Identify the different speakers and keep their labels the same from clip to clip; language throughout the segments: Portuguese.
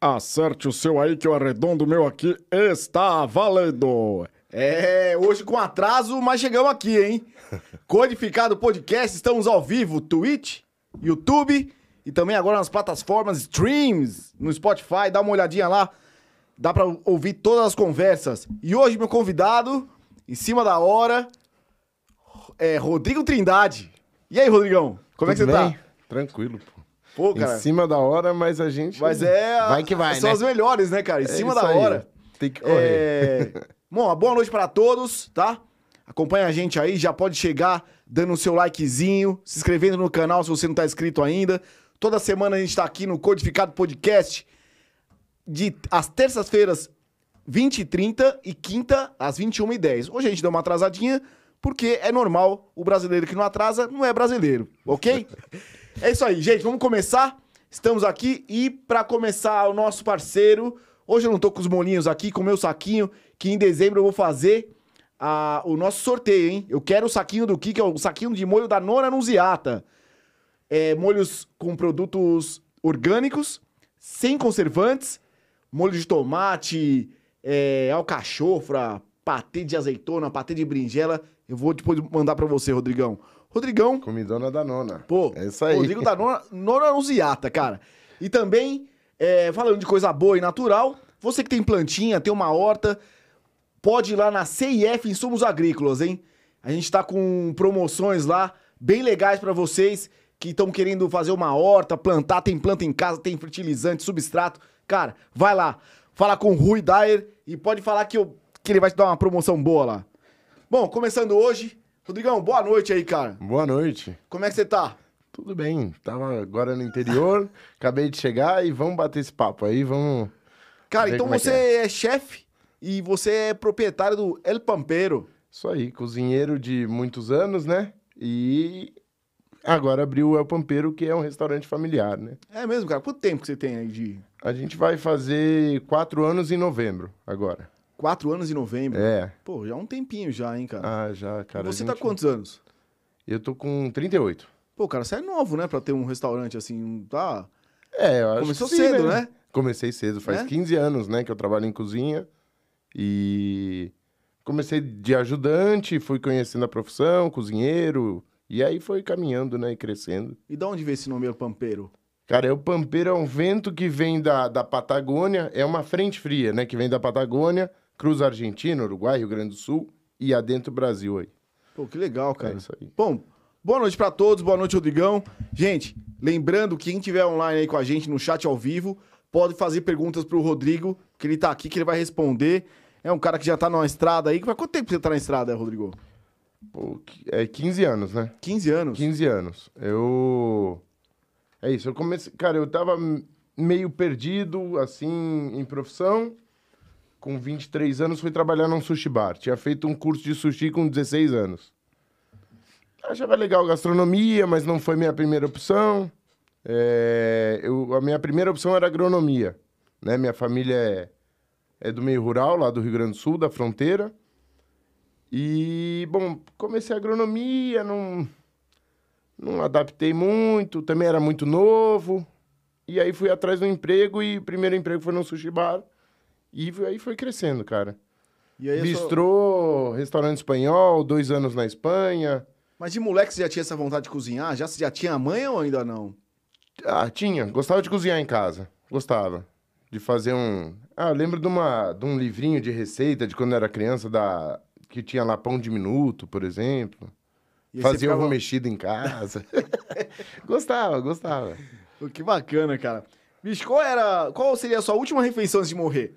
Speaker 1: Acerte o seu aí que o arredondo meu aqui está valendo.
Speaker 2: É, hoje com atraso, mas chegamos aqui, hein? Codificado Podcast, estamos ao vivo, Twitch, YouTube e também agora nas plataformas streams, no Spotify, dá uma olhadinha lá, dá pra ouvir todas as conversas. E hoje meu convidado, em cima da hora, é Rodrigo Trindade. E aí, Rodrigão? Como é que
Speaker 3: Tudo
Speaker 2: você
Speaker 3: bem?
Speaker 2: tá?
Speaker 3: Tranquilo, pô.
Speaker 2: Pô, cara,
Speaker 3: Em cima da hora, mas a gente.
Speaker 2: mas é...
Speaker 3: Vai que vai,
Speaker 2: São
Speaker 3: né?
Speaker 2: as melhores, né, cara? Em
Speaker 3: É
Speaker 2: cima da
Speaker 3: aí.
Speaker 2: hora.
Speaker 3: Tem que correr.
Speaker 2: É... Bom, uma boa noite para todos, tá? Acompanha a gente aí, já pode chegar dando o seu likezinho, se inscrevendo no canal se você não tá inscrito ainda. Toda semana a gente tá aqui no Codificado Podcast, de às terças-feiras, 20 e 30 e quinta, às 21 e 10. Hoje a gente deu uma atrasadinha, porque é normal, o brasileiro que não atrasa não é brasileiro, ok? é isso aí, gente, vamos começar. Estamos aqui e para começar o nosso parceiro, hoje eu não tô com os molinhos aqui, com o meu saquinho, que em dezembro eu vou fazer a- o nosso sorteio, hein? Eu quero o saquinho do que, que é o saquinho de molho da Nona Nunziata. É, molhos com produtos orgânicos, sem conservantes, molho de tomate, é, alcachofra, patê de azeitona, patê de berinjela. Eu vou depois mandar pra você, Rodrigão. Rodrigão,
Speaker 3: Comidona da nona.
Speaker 2: Pô,
Speaker 3: É isso aí.
Speaker 2: Rodrigo da Nona, Nona Nuziata, cara. E também, é, falando de coisa boa e natural, você que tem plantinha, tem uma horta, pode ir lá na CIF Insumos Agrícolas, hein? A gente tá com promoções lá, bem legais pra vocês que estão querendo fazer uma horta, plantar, tem planta em casa, tem fertilizante, substrato. Cara, vai lá, fala com o Rui Dyer e pode falar que, eu, que ele vai te dar uma promoção boa lá. Bom, começando hoje, Rodrigão, boa noite aí, cara.
Speaker 3: Boa noite.
Speaker 2: Como é que você tá?
Speaker 3: Tudo bem. Tava agora no interior, acabei de chegar e vamos bater esse papo aí, vamos.
Speaker 2: Cara, então
Speaker 3: é
Speaker 2: você é, chefe e você é proprietário do El Pampero.
Speaker 3: Isso aí, cozinheiro de muitos anos, né? E agora abriu o El Pampeiro, que é um restaurante familiar, né?
Speaker 2: É mesmo, cara? Quanto tempo que você tem aí de...
Speaker 3: A gente vai fazer quatro anos em novembro, agora.
Speaker 2: Quatro anos em novembro?
Speaker 3: É.
Speaker 2: Pô, já é um tempinho já, hein, cara?
Speaker 3: Ah, já, cara.
Speaker 2: você
Speaker 3: a
Speaker 2: tá
Speaker 3: gente-
Speaker 2: quantos anos?
Speaker 3: Eu tô com 38.
Speaker 2: Pô, cara, você é novo, né? Pra ter um restaurante assim, tá?
Speaker 3: É, eu acho
Speaker 2: Começou
Speaker 3: que sim,
Speaker 2: cedo, né?
Speaker 3: Comecei cedo, faz
Speaker 2: Né?
Speaker 3: 15 anos, né, que eu trabalho em cozinha. E comecei de ajudante, fui conhecendo a profissão, cozinheiro, e aí foi caminhando, né, e crescendo.
Speaker 2: E da onde veio esse nome El Pampero?
Speaker 3: Cara, o pampeiro é um vento que vem da, da Patagônia, é uma frente fria, né, que vem da Patagônia, cruza Argentina, Uruguai, Rio Grande do Sul e adentro Brasil aí.
Speaker 2: Pô, que legal,
Speaker 3: É
Speaker 2: cara.
Speaker 3: isso aí.
Speaker 2: Bom, boa noite pra todos, boa noite, Rodrigão. Gente, lembrando que quem tiver online aí com a gente no chat ao vivo, pode fazer perguntas pro Rodrigo, que ele tá aqui, que ele vai responder. É um cara que já tá numa estrada aí. Faz quanto tempo você tá na estrada, Rodrigo?
Speaker 3: Pô, é 15 anos, né?
Speaker 2: 15 anos.
Speaker 3: 15 anos. Eu. É isso, eu comecei. Cara, eu tava meio perdido, assim, em profissão. Com 23 anos, fui trabalhar num sushi bar. Tinha feito um curso de sushi com 16 anos. Achava legal gastronomia, mas não foi minha primeira opção. É, eu, a minha primeira opção era agronomia. Né? Minha família é, é do meio rural, lá do Rio Grande do Sul, da fronteira. E, bom, comecei agronomia, não, não adaptei muito, também era muito novo. E aí fui atrás do emprego e o primeiro emprego foi no sushi bar. E aí foi crescendo, cara.
Speaker 2: E aí,
Speaker 3: Bistrô, restaurante espanhol, dois anos na Espanha.
Speaker 2: Mas de moleque você já tinha essa vontade de cozinhar? Já, você já tinha a mãe ou ainda não?
Speaker 3: Ah, tinha. Gostava de cozinhar em casa. Gostava. De fazer um. Ah, eu lembro de, uma, de um livrinho de receita de quando eu era criança, da... que tinha lá pão de minuto, por exemplo.
Speaker 2: E
Speaker 3: Fazia
Speaker 2: ficava-
Speaker 3: ovo mexido em casa. gostava, gostava.
Speaker 2: Que bacana, cara. Bicho, qual era. Qual seria a sua última refeição antes de morrer?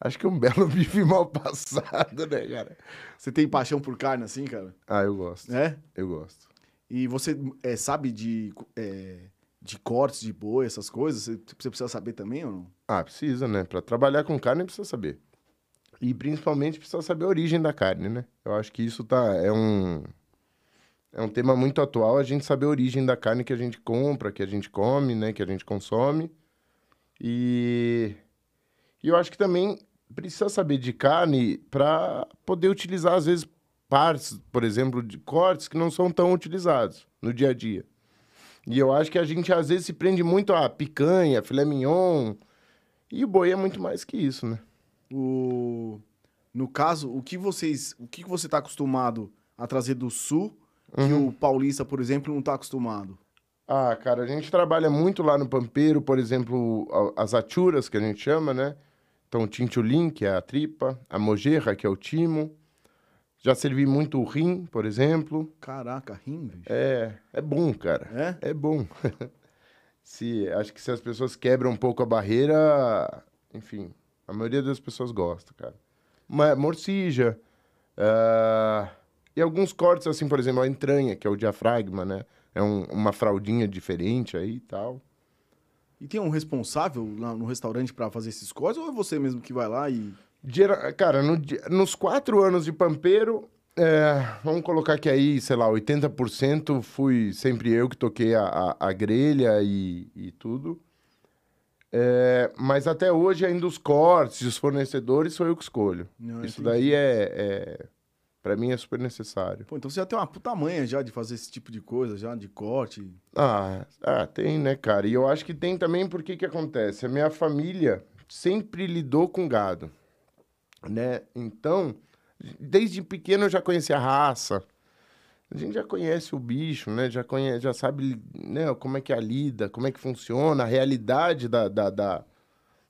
Speaker 3: Acho que um belo bife mal passado, né, cara?
Speaker 2: Você tem paixão por carne assim, cara?
Speaker 3: Ah, eu gosto.
Speaker 2: É?
Speaker 3: Eu gosto.
Speaker 2: E você é, sabe de, é, de cortes de boi, essas coisas? Você, você precisa saber também ou não?
Speaker 3: Ah, precisa, né? Pra trabalhar com carne precisa saber. E principalmente precisa saber a origem da carne, né? Eu acho que isso tá é um é um tema muito atual, a gente saber a origem da carne que a gente compra, que a gente come, né, que a gente consome. E e eu acho que também precisa saber de carne para poder utilizar às vezes partes, por exemplo, de cortes que não são tão utilizados no dia a dia. E eu acho que a gente às vezes se prende muito a picanha, filé mignon. E o boi é muito mais que isso, né?
Speaker 2: O... No caso, o que vocês. O que você tá acostumado a trazer do sul que
Speaker 3: Uhum.
Speaker 2: o paulista, por exemplo, não tá acostumado?
Speaker 3: Ah, cara, a gente trabalha muito lá no Pampeiro, por exemplo, as achuras, que a gente chama, né? Então, o tintulim, que é a tripa, a mojerra, que é o timo. Já servi muito o rim, por exemplo.
Speaker 2: Caraca, rim, bicho.
Speaker 3: É, é bom, cara.
Speaker 2: É?
Speaker 3: É bom. se, acho que se as pessoas quebram um pouco a barreira, enfim, a maioria das pessoas gosta, cara. Uma morcija. ah, e alguns cortes, assim, por exemplo, a entranha, que é o diafragma, né? É um- uma fraldinha diferente aí e tal.
Speaker 2: E tem um responsável lá no restaurante pra fazer esses cortes ou é você mesmo que vai lá e.
Speaker 3: Gera- Cara, no nos quatro anos de pampeiro, é, vamos colocar que aí, sei lá, 80% fui sempre eu que toquei a, a, a grelha e, e tudo. É, mas até hoje, ainda os cortes, os fornecedores, sou eu que escolho.
Speaker 2: Não,
Speaker 3: Isso
Speaker 2: entendi.
Speaker 3: daí é, é. Pra mim é super necessário.
Speaker 2: Pô, então você já tem uma puta manha já de fazer esse tipo de coisa, já, de corte.
Speaker 3: Ah, ah, tem, né, cara? E eu acho que tem também porque que acontece? A minha família sempre lidou com gado, né? Então, desde pequeno eu já conhecia a raça. A gente já conhece o bicho, né? Já, conhece, já sabe né, como é que é a lida, como é que funciona, a realidade da, da, da,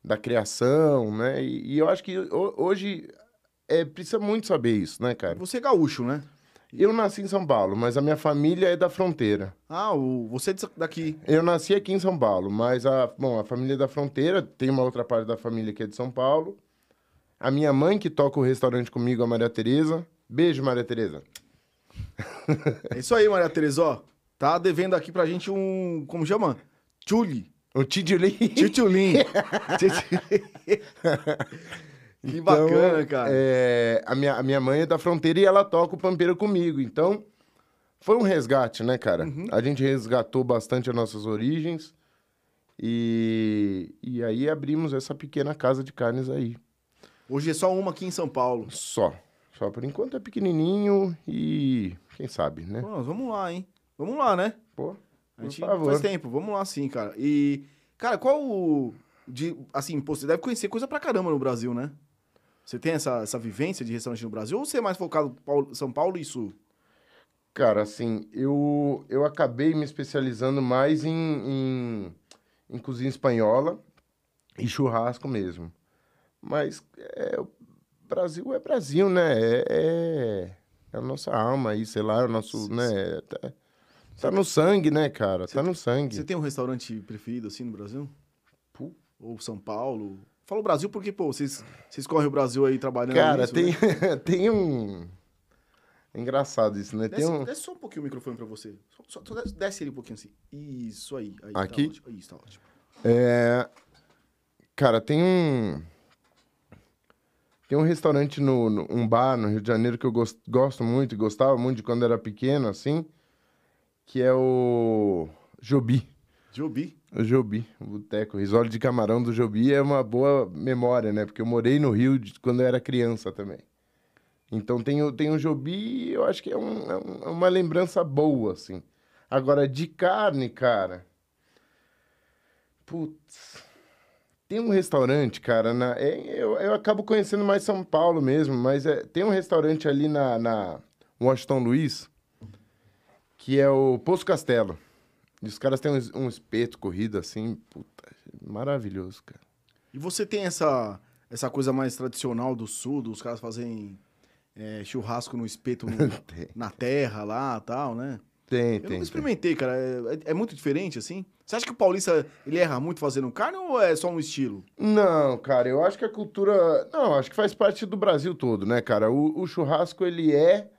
Speaker 3: da criação, né? E, e eu acho que ho- hoje é, precisa muito saber isso, né, cara?
Speaker 2: Você é gaúcho, né?
Speaker 3: Eu nasci em São Paulo, mas a minha família é da fronteira.
Speaker 2: Ah, o... você é daqui.
Speaker 3: Eu nasci aqui em São Paulo, mas a, bom, a família é da fronteira, tem uma outra parte da família que é de São Paulo. A minha mãe que toca o restaurante comigo, a Maria Tereza. Beijo, Maria Tereza.
Speaker 2: É isso aí, Maria Teresa, ó. Tá devendo aqui pra gente um. Como chama? Tchuli.
Speaker 3: O Tidili.
Speaker 2: Tchutchulim. Que bacana, cara.
Speaker 3: É, a, minha, a minha mãe é da fronteira e ela toca o pampeiro comigo. Então, foi um resgate, né, cara? A gente resgatou bastante as nossas origens. E, e aí abrimos essa pequena casa de carnes aí.
Speaker 2: Hoje é só uma aqui em São Paulo.
Speaker 3: Só. Só por enquanto é pequenininho e quem sabe, né?
Speaker 2: Pô, vamos lá, hein? Vamos lá, né?
Speaker 3: Pô,
Speaker 2: A gente
Speaker 3: favor.
Speaker 2: faz tempo, vamos lá sim, cara. E, cara, qual o. De, assim, pô, você deve conhecer coisa pra caramba no Brasil, né? Você tem essa, essa vivência de restaurante no Brasil ou você é mais focado Paulo- São Paulo e Sul?
Speaker 3: Cara, assim, eu, eu acabei me especializando mais em, em, em cozinha espanhola e churrasco mesmo. Mas é, o Brasil é Brasil, né? É, é, é a nossa alma aí, sei lá, é o nosso, né? Tá, tá no sangue, né, cara? Tá no sangue.
Speaker 2: Você tem um restaurante preferido assim no Brasil?
Speaker 3: Pu-
Speaker 2: Ou São Paulo? Falo Brasil porque, pô, vocês, vocês correm o Brasil aí trabalhando
Speaker 3: Cara,
Speaker 2: nisso,
Speaker 3: tem,
Speaker 2: né?
Speaker 3: tem um... É engraçado isso, né? Tem
Speaker 2: Desce,
Speaker 3: um...
Speaker 2: desce só um pouquinho o microfone pra você. Só, só- desce, ele um pouquinho assim. Isso aí. aí
Speaker 3: Aqui?
Speaker 2: Tá ótimo. Isso, tá ótimo.
Speaker 3: É, cara, tem um. Tem um restaurante, no, no- um bar no Rio de Janeiro que eu gos- gosto muito e gostava muito de quando era pequeno, assim, que é o Jobi.
Speaker 2: Jobi.
Speaker 3: O Jobi, o boteco. Risole de camarão do Jobi é uma boa memória, né? Porque eu morei no Rio de- quando eu era criança também. Então tem tem o Jobi eu acho que é, é um- é uma lembrança boa, assim. Agora, de carne, cara. Putz. Tem um restaurante, cara, na, é, eu, eu acabo conhecendo mais São Paulo mesmo, mas é, tem um restaurante ali na, na Washington Luiz, que é o Poço Castelo. E os caras têm um, um espeto corrido assim, puta, maravilhoso, cara.
Speaker 2: E você tem essa, essa coisa mais tradicional do sul, dos caras fazerem é, churrasco no espeto no-
Speaker 3: Tem,
Speaker 2: na terra lá tal, né?
Speaker 3: tem.
Speaker 2: Eu
Speaker 3: tem,
Speaker 2: nunca experimentei, cara. É, é- é muito diferente, assim? Você acha que o paulista ele erra muito fazendo carne ou é só um estilo?
Speaker 3: Não, cara, eu acho que a cultura. Não, acho que faz parte do Brasil todo, né, cara? O, o churrasco, ele é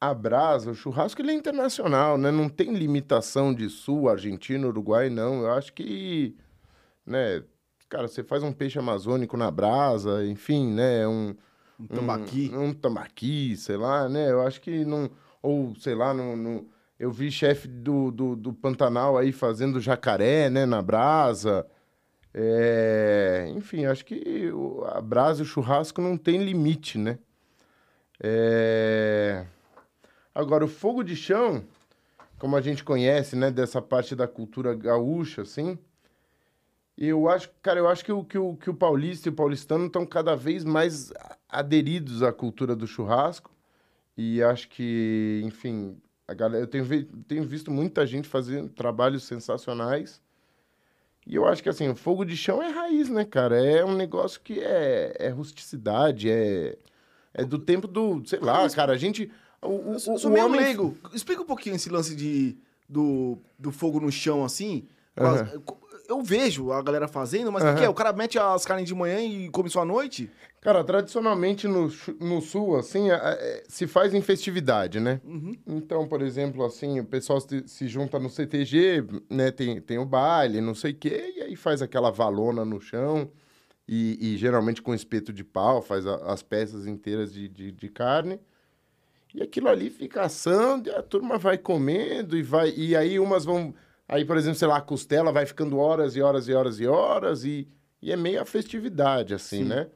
Speaker 3: a brasa. O churrasco, ele é internacional, né? Não tem limitação de sul, Argentina, Uruguai, não. Eu acho que, né, cara, você faz um peixe amazônico na brasa, enfim, né? Um,
Speaker 2: Um tambaqui?
Speaker 3: Um, um tambaqui, sei lá, né? Eu acho que não. Ou, sei lá, não. não- eu vi chefe do, do, do Pantanal aí fazendo jacaré, né, na brasa. É, enfim, acho que a brasa e o churrasco não tem limite, né? É, Agora, o fogo de chão, como a gente conhece, né, dessa parte da cultura gaúcha, assim. Eu acho, cara, eu acho que o, que o, que o paulista e o paulistano estão cada vez mais aderidos à cultura do churrasco. E acho que, enfim, a galera, eu tenho, vi- tenho visto muita gente fazendo trabalhos sensacionais. E eu acho que, assim, o fogo de chão é raiz, né, cara? É um negócio que é, é rusticidade, é, é do tempo do, sei lá, cara, a gente... O, o,
Speaker 2: Eu sou,
Speaker 3: o
Speaker 2: meio
Speaker 3: homem
Speaker 2: leigo. Explica um pouquinho esse lance de, do, do fogo no chão, assim. As- Eu vejo a galera fazendo, mas o que que é? O cara mete as carnes de manhã e come só à noite?
Speaker 3: Cara, tradicionalmente no, no sul, assim, a- é, se faz em festividade, né? Então, por exemplo, assim, o pessoal se, se junta no CTG, né? Tem, tem o baile, não sei o quê, e aí faz aquela valona no chão, e, e geralmente com espeto de pau, faz a- as peças inteiras de, de, de carne. E aquilo ali fica assando, e a turma vai comendo, e vai. E aí umas vão. Aí, por exemplo, sei lá, a costela vai ficando horas e horas e horas e horas, e, e é meio a festividade, assim, né?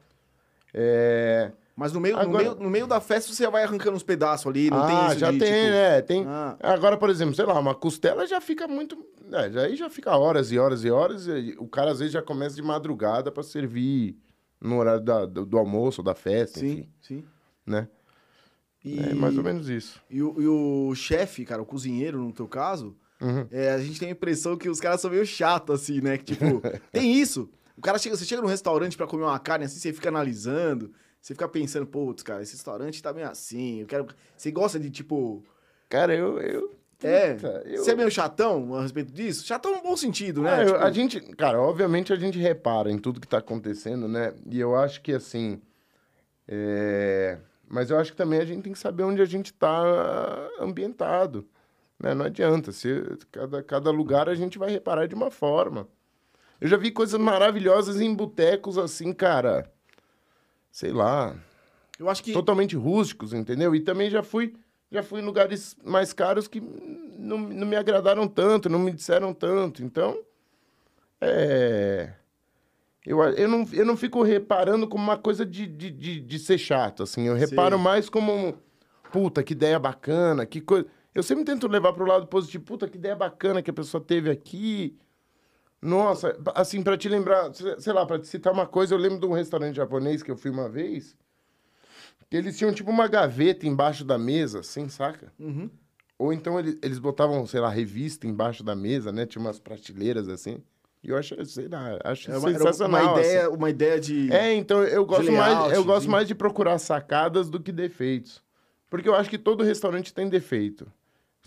Speaker 3: É...
Speaker 2: Mas no meio, no,
Speaker 3: Agora-
Speaker 2: meio, no meio da festa você vai arrancando uns pedaços ali, não tem
Speaker 3: ah,
Speaker 2: isso
Speaker 3: já
Speaker 2: de,
Speaker 3: tem,
Speaker 2: tipo,
Speaker 3: né? Tem...
Speaker 2: ah.
Speaker 3: Agora, por exemplo, sei lá, uma costela já fica muito. É, aí já fica horas e horas e horas. E o cara às vezes já começa de madrugada para servir no horário da- do, do almoço, da festa,
Speaker 2: Sim,
Speaker 3: enfim,
Speaker 2: sim.
Speaker 3: né?
Speaker 2: E,
Speaker 3: É mais ou menos isso.
Speaker 2: E o, e o chefe, cara, o cozinheiro, no teu caso,
Speaker 3: Uhum.
Speaker 2: é, a gente tem a impressão que os caras são meio chatos, assim, né? Que, tipo, tem isso. O cara chega, você chega num restaurante pra comer uma carne assim, você fica analisando, você fica pensando, putz, cara, esse restaurante tá meio assim, eu quero. Você gosta de, tipo.
Speaker 3: Cara, eu. eu
Speaker 2: É.
Speaker 3: puta, eu-
Speaker 2: Você é meio chatão a respeito disso? Chatão no bom sentido, né?
Speaker 3: Ah,
Speaker 2: Tipo,
Speaker 3: a gente, cara, obviamente a gente repara em tudo que tá acontecendo, né? E eu acho que assim. é, Mas eu acho que também a gente tem que saber onde a gente tá ambientado. Né? Não adianta. Se cada, cada lugar a gente vai reparar de uma forma. Eu já vi coisas maravilhosas em botecos assim, cara. Sei lá.
Speaker 2: Eu acho que.
Speaker 3: Totalmente rústicos, entendeu? E também já fui, já fui em lugares mais caros que não, não me agradaram tanto, não me disseram tanto. Então, é... Eu, eu, não, eu não fico reparando como uma coisa de, de, de, de ser chato, assim. Eu reparo
Speaker 2: Sei.
Speaker 3: mais como, um, puta, que ideia bacana, que coisa... Eu sempre tento levar pro lado positivo, puta, que ideia bacana que a pessoa teve aqui. Nossa, assim, pra te lembrar, sei lá, pra te citar uma coisa, eu lembro de um restaurante japonês que eu fui uma vez, que eles tinham tipo uma gaveta embaixo da mesa, assim, saca?
Speaker 2: Uhum.
Speaker 3: Ou então ele- eles botavam, sei lá, revista embaixo da mesa, né? Tinha umas prateleiras assim. Eu acho, sei lá, acho
Speaker 2: É uma,
Speaker 3: sensacional.
Speaker 2: uma ideia,
Speaker 3: assim.
Speaker 2: uma ideia de.
Speaker 3: É, então eu gosto,
Speaker 2: layout,
Speaker 3: mais, eu gosto
Speaker 2: de-
Speaker 3: mais de procurar sacadas do que defeitos. Porque eu acho que todo restaurante tem defeito.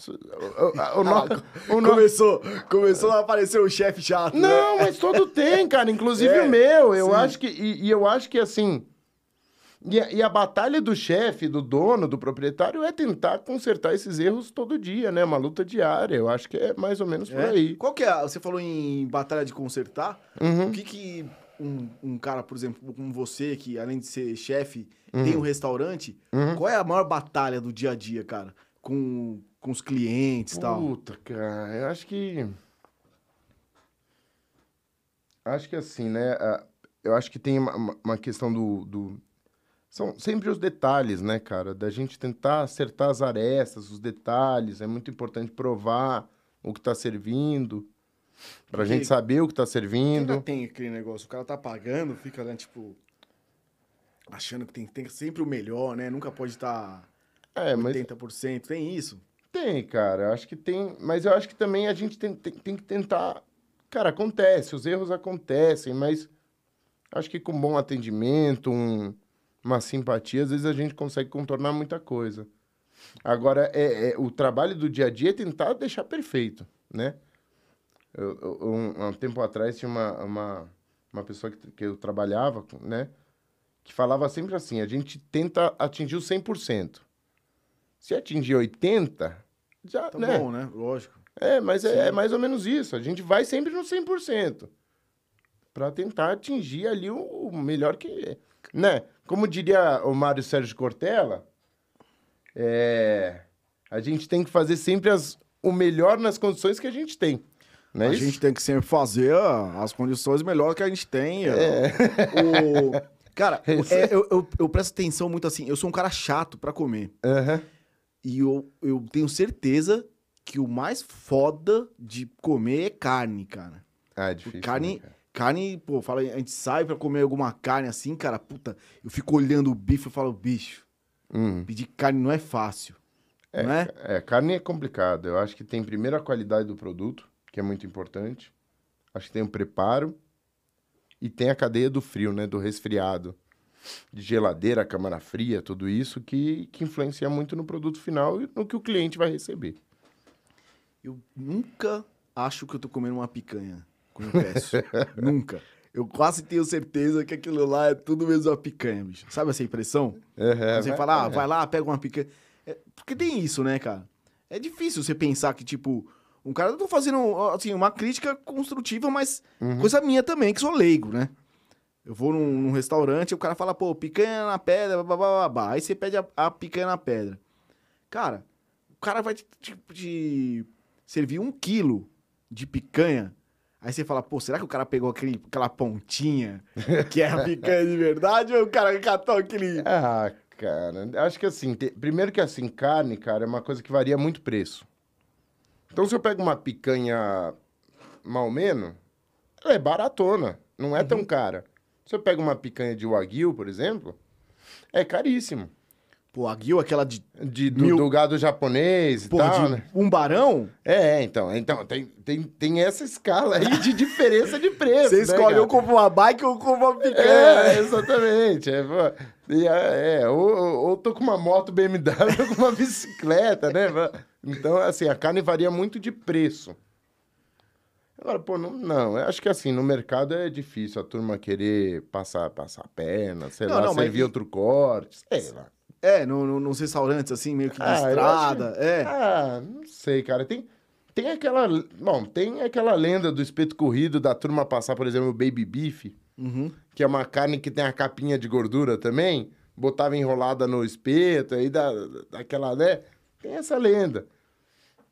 Speaker 3: O- o- o o no-
Speaker 2: Começou, começou a aparecer o chefe chato. né?
Speaker 3: Não, mas todo tem, cara. Inclusive
Speaker 2: É,
Speaker 3: o meu. Eu
Speaker 2: sim.
Speaker 3: acho que. E, e eu acho que assim. E a, e a batalha do chefe, do dono, do proprietário, é tentar consertar esses erros todo dia, né? Uma luta diária. Eu acho que é mais ou menos por
Speaker 2: É.
Speaker 3: aí.
Speaker 2: Qual que é? a- Você falou em batalha de consertar.
Speaker 3: Uhum.
Speaker 2: O que que um, um cara, por exemplo, como você, que além de ser chefe,
Speaker 3: Uhum.
Speaker 2: tem um restaurante, qual é a maior batalha do dia a dia, cara? Com, com os clientes e tal.
Speaker 3: Puta, cara, eu acho que. Acho que assim, né? a- Eu acho que tem uma- uma, uma questão do, do. São sempre os detalhes, né, cara? Da gente tentar acertar as arestas, os detalhes. É muito importante provar o que tá servindo. Pra
Speaker 2: Porque-
Speaker 3: gente saber o que tá
Speaker 2: Ainda
Speaker 3: servindo.
Speaker 2: tem aquele negócio, o cara tá pagando, fica né, tipo. Achando que tem, tem sempre o melhor, né? Nunca pode estar
Speaker 3: É, mas
Speaker 2: 80%. Tem isso.
Speaker 3: Tem, cara. Acho que tem. Mas eu acho que também a gente tem, tem, tem que tentar. Cara, acontece, os erros acontecem, mas acho que com bom atendimento, um- uma simpatia, às vezes a gente consegue contornar muita coisa. Agora, é, é- o trabalho do dia a dia é tentar deixar perfeito, né? Eu, eu- um, um tempo atrás tinha uma, uma, uma pessoa que, que eu trabalhava, né? Que falava sempre assim: a gente tenta atingir o 100%. Se atingir 80%, já,
Speaker 2: Tá
Speaker 3: né?
Speaker 2: bom, né? Lógico.
Speaker 3: É, mas é, é mais ou menos isso. A gente vai sempre no 100%. Pra tentar atingir ali o, o melhor que... Né? Como diria o Mário Sérgio Cortella, é, a gente tem que fazer sempre as, o melhor nas condições que a gente tem. É
Speaker 2: a
Speaker 3: isso?
Speaker 2: gente tem que sempre fazer as condições melhores que a gente tem.
Speaker 3: É.
Speaker 2: O... Cara, é, eu, eu, eu presto atenção muito assim. Eu sou um cara chato pra comer.
Speaker 3: Aham.
Speaker 2: E eu, eu tenho certeza que o mais foda de comer é carne, cara.
Speaker 3: Ah, é difícil.
Speaker 2: carne-
Speaker 3: né, cara?
Speaker 2: Carne, pô, fala, a gente sai pra comer alguma carne assim, cara, puta, eu fico olhando o bife e falo, bicho,
Speaker 3: Hum.
Speaker 2: pedir carne não é fácil. não é?
Speaker 3: É, carne é complicado. Eu acho que tem primeiro a qualidade do produto, que é muito importante. Acho que tem o preparo. E tem a cadeia do frio, né? Do resfriado. De geladeira, câmara fria, tudo isso que, que influencia muito no produto final e no que o cliente vai receber.
Speaker 2: Eu nunca acho que eu tô comendo uma picanha peço. nunca. Eu quase tenho certeza que aquilo lá é tudo mesmo uma picanha, bicho. Sabe essa impressão?
Speaker 3: É,
Speaker 2: você
Speaker 3: vai-
Speaker 2: fala, ah,
Speaker 3: é.
Speaker 2: vai lá, pega uma picanha. É, porque tem isso, né, cara? É difícil você pensar que, tipo, um cara, eu tô fazendo, assim, uma crítica construtiva, mas
Speaker 3: Uhum.
Speaker 2: coisa minha também, que sou leigo, né? Eu vou num, num restaurante, o cara fala, pô, picanha na pedra, babá. Aí você pede a, a picanha na pedra. Cara, o cara vai te, te- te servir um quilo de picanha. Aí você fala, pô, será que o cara pegou aquele, aquela pontinha que é a picanha de verdade? Ou o cara catou aquele.
Speaker 3: Ah, cara, acho que assim, te- primeiro que assim, carne, cara, é uma coisa que varia muito preço. Então, se eu pego uma picanha mal menos, ela é baratona, não é
Speaker 2: Uhum.
Speaker 3: tão cara. Se eu pego uma picanha de wagyu, por exemplo, é caríssimo.
Speaker 2: Pô, a guil, aquela de.
Speaker 3: De, do,
Speaker 2: Mil-
Speaker 3: do gado japonês e
Speaker 2: Pô,
Speaker 3: tal,
Speaker 2: de
Speaker 3: né?
Speaker 2: um barão?
Speaker 3: É, então, então tem, tem, tem essa escala aí de diferença de preço.
Speaker 2: Você
Speaker 3: né,
Speaker 2: escolhe ou compra uma bike ou compra uma picanha.
Speaker 3: É, exatamente. É, é, é, ou, ou- tô com uma moto BMW ou com uma bicicleta, né? Então, assim, a carne varia muito de preço. Agora, pô, não, não, eu acho que assim, no mercado é difícil a turma querer passar, passar a perna, sei
Speaker 2: Não,
Speaker 3: lá,
Speaker 2: não, mas
Speaker 3: servir
Speaker 2: e-
Speaker 3: outro corte, sei lá.
Speaker 2: É, no, no- nos restaurantes, assim, meio que de
Speaker 3: Ah,
Speaker 2: estrada. É.
Speaker 3: Ah, não sei, cara. Tem, tem aquela. Bom, tem aquela lenda do espeto corrido da turma passar, por exemplo, o baby beef,
Speaker 2: Uhum.
Speaker 3: que é uma carne que tem a capinha de gordura também, botava enrolada no espeto, aí dá, dá aquela, né? Tem essa lenda.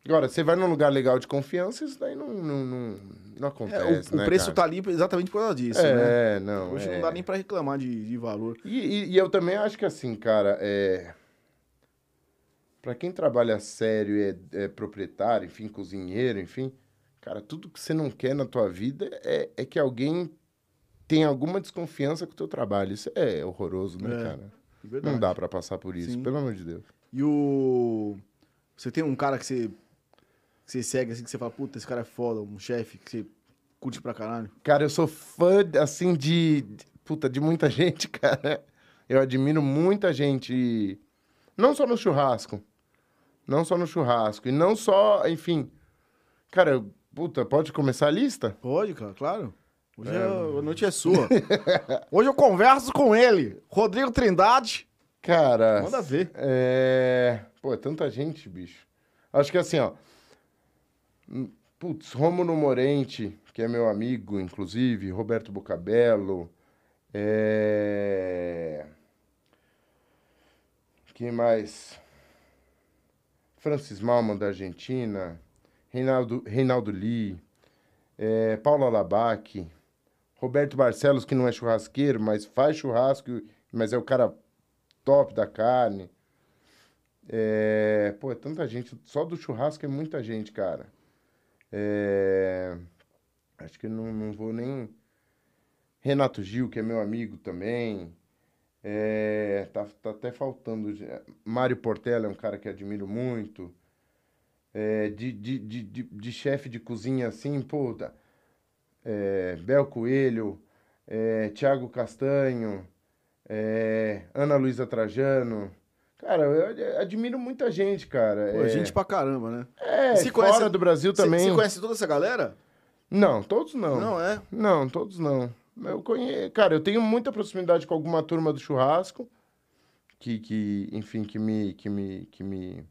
Speaker 3: Agora, você vai num lugar legal de confiança, isso daí não, não, não, não
Speaker 2: É,
Speaker 3: acontece,
Speaker 2: o, o
Speaker 3: né,
Speaker 2: preço
Speaker 3: cara?
Speaker 2: tá ali exatamente por causa disso, né?
Speaker 3: É, não.
Speaker 2: Hoje
Speaker 3: é.
Speaker 2: não dá nem pra reclamar de, de valor.
Speaker 3: E, e- e eu também acho que assim, cara, é... Pra quem trabalha sério e é, é proprietário, enfim, cozinheiro, enfim, cara, tudo que você não quer na tua vida é, é que alguém tenha alguma desconfiança com o teu trabalho. Isso é horroroso, né,
Speaker 2: É,
Speaker 3: cara?
Speaker 2: Verdade.
Speaker 3: Não dá pra passar por isso,
Speaker 2: Sim.
Speaker 3: pelo amor de Deus.
Speaker 2: E o. Você tem um cara que você, que você segue assim, que você fala, puta, esse cara é foda, um chefe que você curte pra caralho.
Speaker 3: Cara, eu sou fã, assim, de... Puta, de muita gente, cara. Eu admiro muita gente. Não só no churrasco. Não só no churrasco. E não só, enfim... Cara, puta, pode começar a lista?
Speaker 2: Pode, cara, claro. Hoje é- a noite é sua. Hoje eu converso com ele, Rodrigo Trindade.
Speaker 3: Cara...
Speaker 2: Manda ver.
Speaker 3: É... Pô, é tanta gente, bicho. Acho que assim, ó... Putz, Rômulo Morente, que é meu amigo, inclusive, Roberto Bocabello, é... Quem mais? Francis Malman, da Argentina, Reinaldo, Reinaldo Lee, é, Paulo Alabac, Roberto Barcelos, que não é churrasqueiro, mas faz churrasco, mas é o cara top da carne. É, pô, é tanta gente. Só do churrasco é muita gente, cara. É, acho que não, não vou nem. Renato Gil, que é meu amigo também. É, tá, tá até faltando. Mário Portela é um cara que admiro muito. É, de de, de, de, de chefe de cozinha assim, pô, Bel Coelho, é, Tiago Castanho, Ana Luísa Trajano. Cara, eu ad- admiro muita gente, cara.
Speaker 2: Pô,
Speaker 3: é,
Speaker 2: gente pra caramba, né?
Speaker 3: é,
Speaker 2: Você
Speaker 3: fora
Speaker 2: conhece-
Speaker 3: do Brasil também.
Speaker 2: Você conhece toda essa galera?
Speaker 3: Não, todos não.
Speaker 2: Não, é?
Speaker 3: Não, todos não. Eu conheço, cara, eu tenho muita proximidade com alguma turma do churrasco que, que enfim, que me que me que me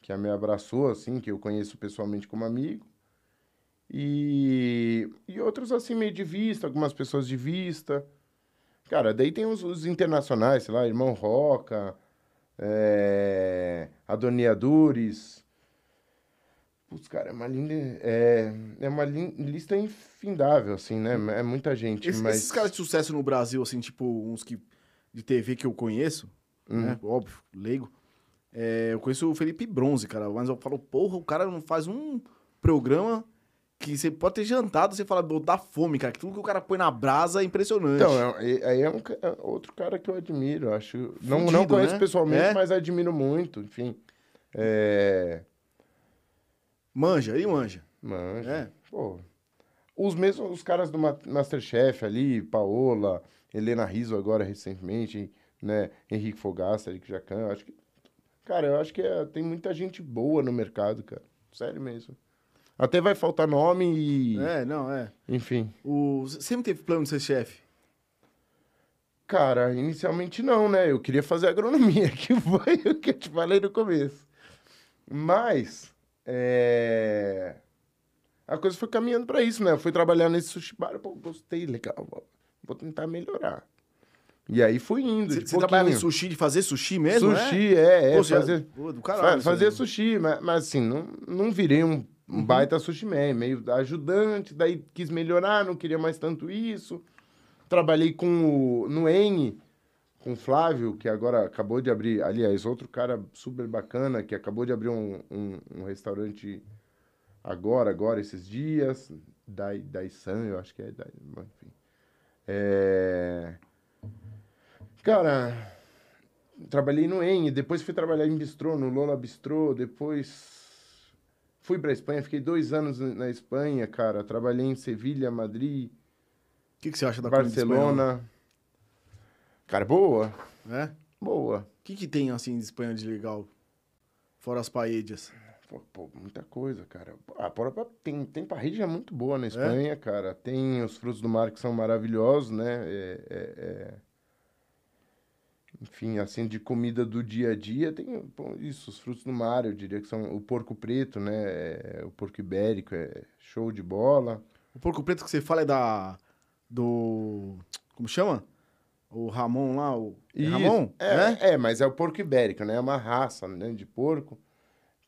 Speaker 3: que me abraçou assim, que eu conheço pessoalmente como amigo. E e outros assim meio de vista, algumas pessoas de vista. Cara, daí tem os, os internacionais, sei lá, Irmão Roca, é, Adonia Dures. Putz, cara, é uma linda. É, é uma lin- lista infindável, assim, né? É muita gente.
Speaker 2: Esses,
Speaker 3: mas...
Speaker 2: esses caras de sucesso no Brasil, assim, tipo, uns que de TV que eu conheço,
Speaker 3: Uhum.
Speaker 2: né? Óbvio, leigo. É, eu conheço o Felipe Bronze, cara, mas eu falo, porra, o cara não faz um programa que você pode ter jantado, você fala, "Pô, dá fome, cara, que tudo que o cara põe na brasa é impressionante.
Speaker 3: Então, é- aí é, um é outro cara que eu admiro, acho. Não, não
Speaker 2: Fudido,
Speaker 3: conheço
Speaker 2: né?
Speaker 3: pessoalmente,
Speaker 2: É?
Speaker 3: mas admiro muito, enfim. É.
Speaker 2: Manja, aí manja.
Speaker 3: Manja.
Speaker 2: É.
Speaker 3: Pô. Os mesmos, os caras do Ma- Masterchef ali, Paola, Helena Rizzo agora recentemente, né? Henrique Fogaça, Eric Jacan, acho que. Cara, eu acho que é- tem muita gente boa no mercado, cara. Sério mesmo. Até vai faltar nome e.
Speaker 2: É, não, é.
Speaker 3: Enfim.
Speaker 2: O... Você sempre teve plano de ser chefe?
Speaker 3: Cara, inicialmente não, né? Eu queria fazer agronomia, que foi o que eu te falei no começo. Mas, é... a coisa foi caminhando pra isso, né? Eu fui trabalhar nesse sushi bar, pô, gostei, legal, vou- tentar melhorar. E aí fui indo,
Speaker 2: Você, trabalhava em sushi, de fazer sushi mesmo, né?
Speaker 3: Sushi, é, é,
Speaker 2: Pô, você-
Speaker 3: fazer...
Speaker 2: Pô,
Speaker 3: Fa-
Speaker 2: caralho.
Speaker 3: fazer sushi, mas, mas assim, não, não virei um, um
Speaker 2: Uhum.
Speaker 3: baita sushi man, meio ajudante, daí quis melhorar, não queria mais tanto isso. Trabalhei com o, no N, com o Flávio, que agora acabou de abrir, aliás, outro cara super bacana, que acabou de abrir um, um, um restaurante agora, agora, esses dias, Dai, Daisan, eu acho que é, Dai, enfim. É... Cara, trabalhei no EN, depois fui trabalhar em bistrô, no Lola Bistrô, depois fui pra Espanha, fiquei dois anos na Espanha, cara. Trabalhei em Sevilha, Madrid,
Speaker 2: O que, que você acha da?
Speaker 3: Barcelona. Cara, boa,
Speaker 2: É?
Speaker 3: boa.
Speaker 2: O que, que tem, assim, de Espanha de legal? Fora as paellas.
Speaker 3: Pô, pô, muita coisa, cara. A própria tem, tem parrilha muito boa na Espanha, cara. Tem os frutos do mar que são maravilhosos, né? É, é- é- Enfim, assim, de comida do dia a dia, tem pô, isso, os frutos do mar, eu diria que são o porco preto, né? É, o porco ibérico, é show de bola.
Speaker 2: O porco preto que você fala é da... Do... Como chama? O Ramon lá, o... É. Ramon?
Speaker 3: É, é, mas é o porco ibérico, né? É uma raça né, de porco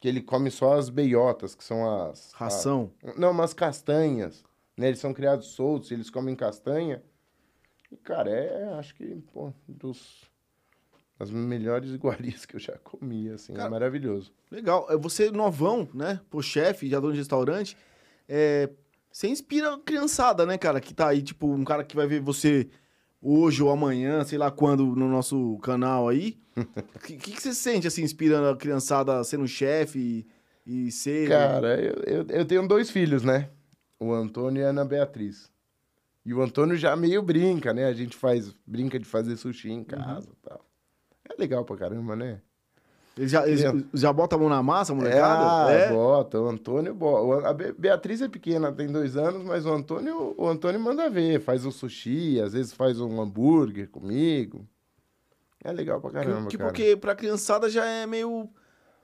Speaker 3: que ele come só as beiotas, que são as...
Speaker 2: Ração.
Speaker 3: a- não, umas castanhas, né? Eles são criados soltos, eles comem castanha. E, cara, é, acho que, pô, dos... Das melhores iguarias que eu já comi, assim,
Speaker 2: Cara-
Speaker 3: é maravilhoso.
Speaker 2: Legal. É, Você novão, né? Pô, chefe, já dono de restaurante. É... Você inspira a criançada, né, cara? Que tá aí, tipo, um cara que vai ver você hoje ou amanhã, sei lá quando, no nosso canal aí. O que, que, que você sente, assim, inspirando a criançada sendo chefe e, e ser...
Speaker 3: Cara, eu, eu, eu tenho dois filhos, né? O Antônio e a Ana Beatriz. E o Antônio já meio brinca, né? A gente faz, brinca de fazer sushi em casa e tal. É legal pra caramba, né?
Speaker 2: Eles já, eles já botam a mão na massa, molecada? É.
Speaker 3: bota. O Antônio bota. A Be- Beatriz é pequena, tem dois anos, mas o Antônio, o Antônio manda ver. Faz o sushi, às vezes faz um hambúrguer comigo. É legal pra caramba,
Speaker 2: que,
Speaker 3: cara.
Speaker 2: porque pra criançada já é meio...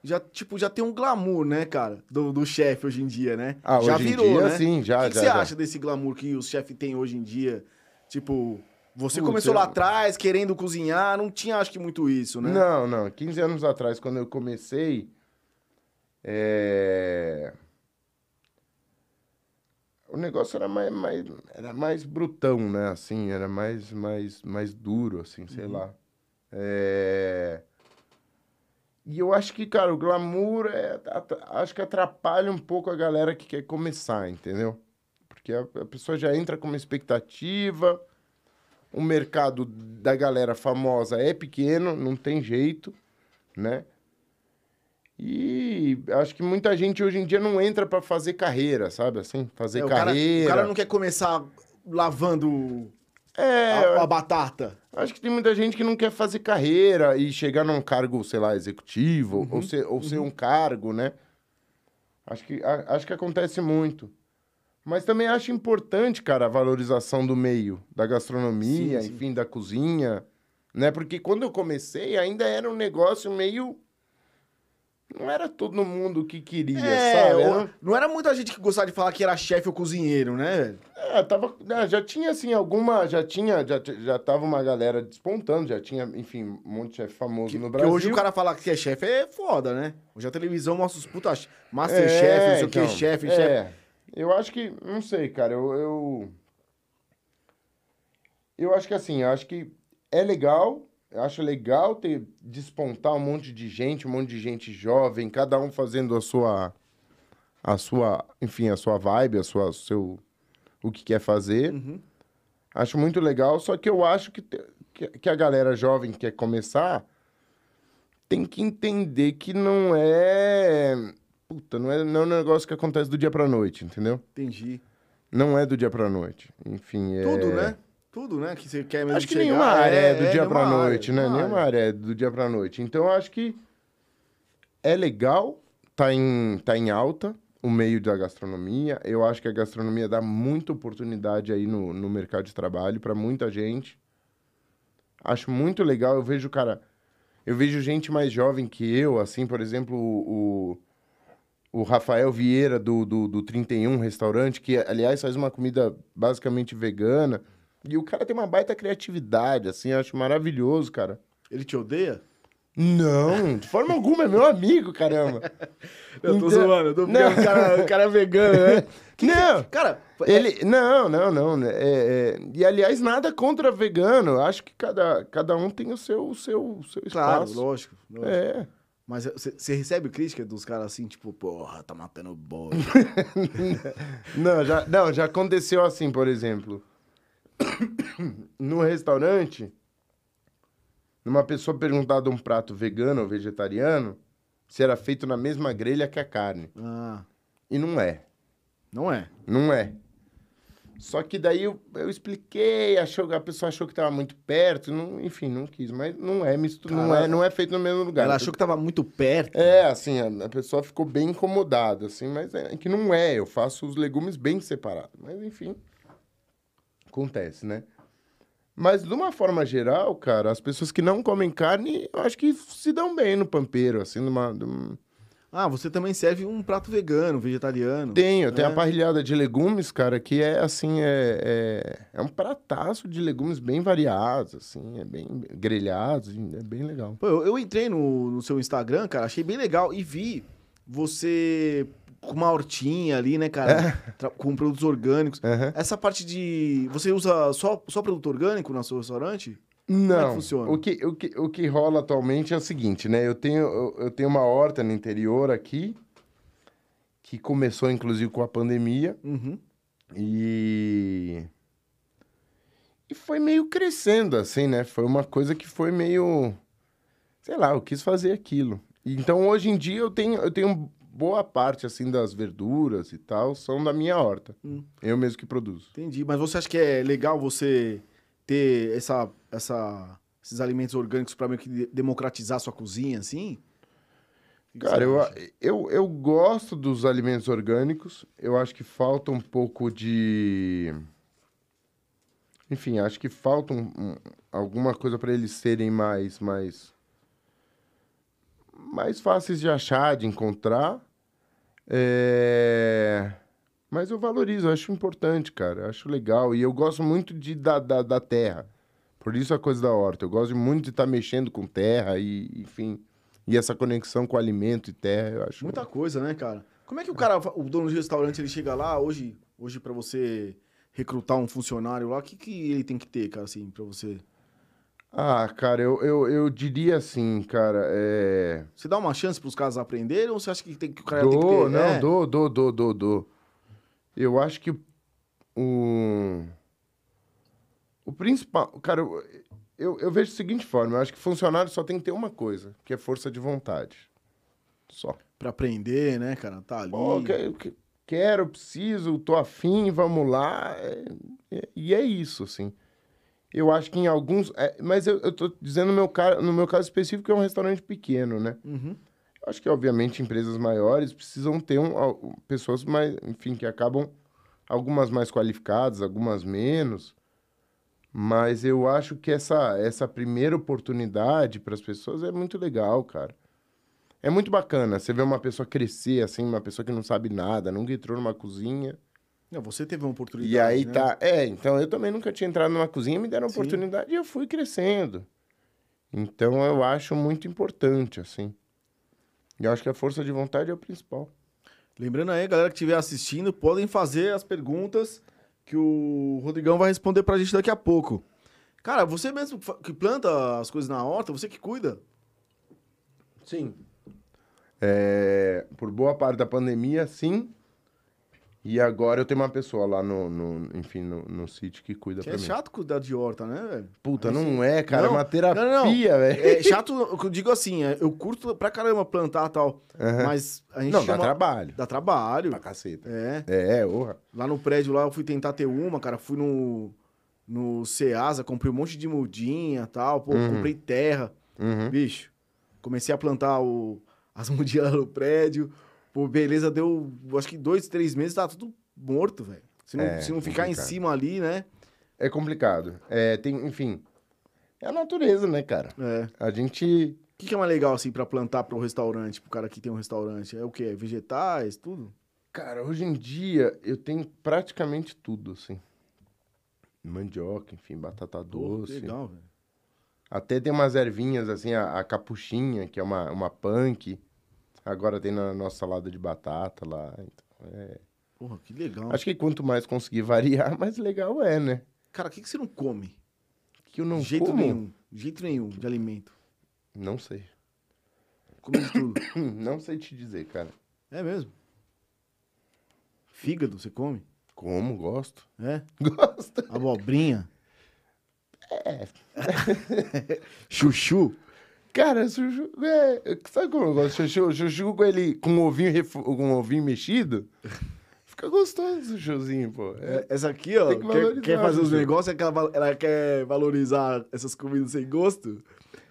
Speaker 2: Já, tipo, já tem um glamour, né, cara? Do, do chefe hoje em dia, né?
Speaker 3: Ah,
Speaker 2: já
Speaker 3: hoje em
Speaker 2: virou,
Speaker 3: dia,
Speaker 2: né?
Speaker 3: sim, já,
Speaker 2: O que, que
Speaker 3: já,
Speaker 2: você
Speaker 3: já.
Speaker 2: acha desse glamour que os chefes têm hoje em dia? Tipo, você
Speaker 3: Putz,
Speaker 2: começou
Speaker 3: eu-
Speaker 2: lá atrás, querendo cozinhar, não tinha, acho que, muito isso, né?
Speaker 3: Não, não. 15 anos atrás, quando eu comecei, é... o negócio era mais, mais, era mais brutão, né? Assim, era mais, mais, mais duro, assim, sei lá. É... E eu acho que, cara, o glamour é, acho que atrapalha um pouco a galera que quer começar, entendeu? Porque a, a pessoa já entra com uma expectativa, o mercado da galera famosa é pequeno, não tem jeito, né? E acho que muita gente hoje em dia não entra pra fazer carreira, sabe assim? Fazer
Speaker 2: É, o, cara,
Speaker 3: carreira.
Speaker 2: o cara não quer começar lavando
Speaker 3: É,
Speaker 2: a, a batata.
Speaker 3: acho que tem muita gente que não quer fazer carreira e chegar num cargo, sei lá, executivo,
Speaker 2: Uhum,
Speaker 3: ou, ser, ou ser um cargo, né? Acho que, a- acho que acontece muito. Mas também acho importante, cara, a valorização do meio, da gastronomia,
Speaker 2: Sim, sim.
Speaker 3: enfim, da cozinha, né? Porque quando eu comecei ainda era um negócio meio. Não era todo mundo que queria,
Speaker 2: É,
Speaker 3: sabe? Era-
Speaker 2: não era muita gente que gostava de falar que era chefe ou cozinheiro, né?
Speaker 3: É, tava, né, já tinha, assim, alguma... Já tinha, já, já tava uma galera despontando, já tinha, enfim, um monte de chefe famoso no
Speaker 2: Porque
Speaker 3: Brasil.
Speaker 2: hoje o cara falar que é chefe é foda, né? Hoje a televisão mostra os putas Masterchef, não sei o que,
Speaker 3: então,
Speaker 2: chefe,
Speaker 3: é,
Speaker 2: chefe.
Speaker 3: Eu acho que, não sei, cara, eu, eu... Eu acho que assim, eu acho que é legal, eu acho legal ter despontar um monte de gente, um monte de gente jovem, cada um fazendo a sua a sua, enfim, a sua vibe, a sua seu o que quer fazer.
Speaker 2: Uhum.
Speaker 3: Acho muito legal, só que eu acho que, que, que a galera jovem que quer começar tem que entender que não é. Puta, não é, não é um negócio que acontece do dia pra noite, entendeu?
Speaker 2: Entendi.
Speaker 3: Não é do dia pra noite. Enfim, é.
Speaker 2: Tudo, né? Tudo, né? Que você quer mesmo
Speaker 3: Acho que
Speaker 2: chegar.
Speaker 3: nenhuma área é, do dia pra
Speaker 2: área,
Speaker 3: noite, né?
Speaker 2: nenhuma área.
Speaker 3: área é do dia pra noite. Então, eu acho que é legal, tá em, tá em alta o meio da gastronomia. Eu acho que a gastronomia dá muita oportunidade aí no, no mercado de trabalho pra muita gente. Acho muito legal. Eu vejo, cara, eu vejo gente mais jovem que eu, assim, por exemplo, o, o, Rafael Vieira do, do, do 31 Restaurante, que, aliás, faz uma comida basicamente vegana. E o cara tem uma baita criatividade, assim, eu acho maravilhoso, cara.
Speaker 2: Ele te odeia?
Speaker 3: Não, de forma alguma, é meu amigo, caramba.
Speaker 2: Eu tô
Speaker 3: Então-
Speaker 2: zoando, eu tô
Speaker 3: Não.
Speaker 2: o cara, o cara é vegano, né?
Speaker 3: Não,
Speaker 2: Cara,
Speaker 3: ele. Não, não, não. né, é- é- e aliás, nada contra vegano. Acho que cada, cada um tem o seu, o seu, o seu
Speaker 2: claro,
Speaker 3: espaço.
Speaker 2: lógico. lógico.
Speaker 3: É.
Speaker 2: Mas você você recebe crítica dos caras assim, tipo, porra, tá matando boi.
Speaker 3: Não já, não, já aconteceu assim, por exemplo. No restaurante, numa pessoa perguntar de um prato vegano ou vegetariano, se era feito na mesma grelha que a carne.
Speaker 2: ah,
Speaker 3: E não é.
Speaker 2: não é.
Speaker 3: Não é. Só que daí eu, eu expliquei, achou, a pessoa achou que estava muito perto, não, enfim, não quis, mas não é mistura, não
Speaker 2: Cara,
Speaker 3: é, não é feito no mesmo lugar.
Speaker 2: Ela achou que tava muito perto.
Speaker 3: É, assim, a, a pessoa ficou bem incomodada, assim, mas é que não é, eu faço os legumes bem separados. Mas, enfim, acontece, né? Mas, de uma forma geral, cara, as pessoas que não comem carne, eu acho que se dão bem no pampeiro, assim, numa... num-
Speaker 2: Ah, você também serve um prato vegano, vegetariano.
Speaker 3: Tenho, tem
Speaker 2: É.
Speaker 3: a parrilhada de legumes, cara, que é, assim, é, é, é um prataço de legumes bem variados, assim, é bem grelhados, é bem legal.
Speaker 2: Pô, eu, eu entrei no, no seu Instagram, cara, achei bem legal e vi você com uma hortinha ali, né, cara? Tra- Com produtos orgânicos.
Speaker 3: Aham.
Speaker 2: Essa parte de. Você usa só, só produto orgânico no seu restaurante? É que
Speaker 3: Não,
Speaker 2: funciona?
Speaker 3: O, que, o, que, o que rola atualmente é o seguinte, né? Eu tenho, eu, eu tenho uma horta no interior aqui, que começou inclusive com a pandemia,
Speaker 2: Uhum.
Speaker 3: e. E foi meio crescendo, assim, né? Foi uma coisa que foi meio. Sei lá, eu quis fazer aquilo. Então hoje em dia eu tenho, eu tenho boa parte, assim, das verduras e tal, são da minha horta.
Speaker 2: Hum.
Speaker 3: Eu mesmo que produzo.
Speaker 2: Entendi. Mas você acha que é legal você ter essa, essa, esses alimentos orgânicos para meio que de- democratizar a sua cozinha, assim? O que que
Speaker 3: Cara, eu, eu, eu gosto dos alimentos orgânicos. Eu acho que falta um pouco de. Enfim, acho que falta um- um- alguma coisa para eles serem mais, mais. mais fáceis de achar, de encontrar. É, Mas eu valorizo, eu acho importante, cara. Eu acho legal. E eu gosto muito de, da, da, da terra. Por isso a coisa da horta. Eu gosto muito de estar mexendo com terra e, enfim. E essa conexão com alimento e terra, eu acho.
Speaker 2: Muita coisa, né, cara? Como é que o cara, o dono de restaurante, ele chega lá hoje, hoje para você recrutar um funcionário lá, o que, que ele tem que ter, cara, assim, pra você?
Speaker 3: Ah, cara, eu, eu, eu diria assim, cara. É...
Speaker 2: Você dá uma chance pros caras aprenderem ou você acha que, tem, que o cara tem que ter?
Speaker 3: não,
Speaker 2: é?
Speaker 3: dou, dou, dou, dou, dou. Eu acho que o. O principal. Cara, eu, eu, eu vejo da seguinte forma: eu acho que funcionário só tem que ter uma coisa, que é força de vontade. Só.
Speaker 2: Pra aprender, né, cara? Tá ali.
Speaker 3: Pô, que- que- quero, preciso, tô afim, vamos lá. é- é- e é isso, assim. Eu acho que em alguns. é, mas eu, eu tô dizendo no meu, ca- no meu caso específico que é um restaurante pequeno, né?
Speaker 2: Uhum.
Speaker 3: Eu acho que, obviamente, empresas maiores precisam ter um, pessoas mais, enfim, que acabam algumas mais qualificadas, algumas menos. Mas eu acho que essa, essa primeira oportunidade para as pessoas é muito legal, cara. É muito bacana você ver uma pessoa crescer, assim, uma pessoa que não sabe nada, nunca entrou numa cozinha.
Speaker 2: Não, você teve uma oportunidade.
Speaker 3: E aí
Speaker 2: né?
Speaker 3: tá. É, então eu também nunca tinha entrado numa cozinha, me deram
Speaker 2: Sim.
Speaker 3: oportunidade e eu fui crescendo. Então eu acho muito importante, assim. E eu acho que a força de vontade é o principal.
Speaker 2: Lembrando aí, galera que estiver assistindo, podem fazer as perguntas que o Rodrigão vai responder pra gente daqui a pouco. Cara, você mesmo que planta as coisas na horta, você que cuida.
Speaker 3: Sim. É, por boa parte da pandemia, sim. E agora eu tenho uma pessoa lá no, no- enfim, no, no sítio que cuida
Speaker 2: Que
Speaker 3: pra
Speaker 2: é
Speaker 3: mim.
Speaker 2: chato cuidar de horta, né, velho?
Speaker 3: Puta,
Speaker 2: Aí
Speaker 3: não
Speaker 2: você-
Speaker 3: é, cara.
Speaker 2: Não,
Speaker 3: é uma terapia, velho.
Speaker 2: É chato, eu digo assim, é, eu curto pra caramba plantar e tal. Mas a gente
Speaker 3: Não,
Speaker 2: chama...
Speaker 3: dá trabalho.
Speaker 2: Dá trabalho.
Speaker 3: Pra caceta.
Speaker 2: É.
Speaker 3: É, orra.
Speaker 2: Lá no prédio lá eu fui tentar ter uma, cara. Fui no, no Ceasa, comprei um monte de mudinha e tal. Pô,
Speaker 3: Uhum.
Speaker 2: comprei terra.
Speaker 3: Uhum.
Speaker 2: Bicho, comecei a plantar o, as mudinhas lá no prédio. Pô, beleza, deu acho que dois, três meses, tá tudo morto, velho. Se não,
Speaker 3: É,
Speaker 2: se não ficar em cima ali, né?
Speaker 3: É complicado. É, tem, enfim. É a natureza, né, cara?
Speaker 2: É.
Speaker 3: A gente.
Speaker 2: O que, que é mais legal, assim, pra plantar pro restaurante, pro cara que tem um restaurante? É o quê? Vegetais, tudo?
Speaker 3: Cara, hoje em dia eu tenho praticamente tudo, assim. Mandioca, enfim, batata doce.
Speaker 2: que legal, velho.
Speaker 3: Até tem umas ervinhas, assim, a, a capuchinha, que é uma, uma punk. Agora tem na nossa salada de batata lá. Então, é.
Speaker 2: Porra, que legal.
Speaker 3: Acho que quanto mais conseguir variar, mais legal é, né?
Speaker 2: Cara, o que, que você não come?
Speaker 3: Que eu não
Speaker 2: de jeito
Speaker 3: como?
Speaker 2: nenhum. De jeito nenhum de alimento.
Speaker 3: Não sei.
Speaker 2: Come de tudo.
Speaker 3: Não sei te dizer, cara.
Speaker 2: é mesmo? Fígado, você come?
Speaker 3: Como? Gosto.
Speaker 2: É?
Speaker 3: Gosto.
Speaker 2: Abobrinha? É. Chuchu?
Speaker 3: Cara, chuchu... É, sabe como eu gosto chuchu? Chuchu com ele com um ovinho, com ovinho mexido. Fica gostoso o chuchuzinho, pô. É,
Speaker 2: Essa aqui, ó,
Speaker 3: que
Speaker 2: quer, quer fazer os
Speaker 3: Chuchu.
Speaker 2: negócios, é ela, ela quer valorizar essas comidas sem gosto.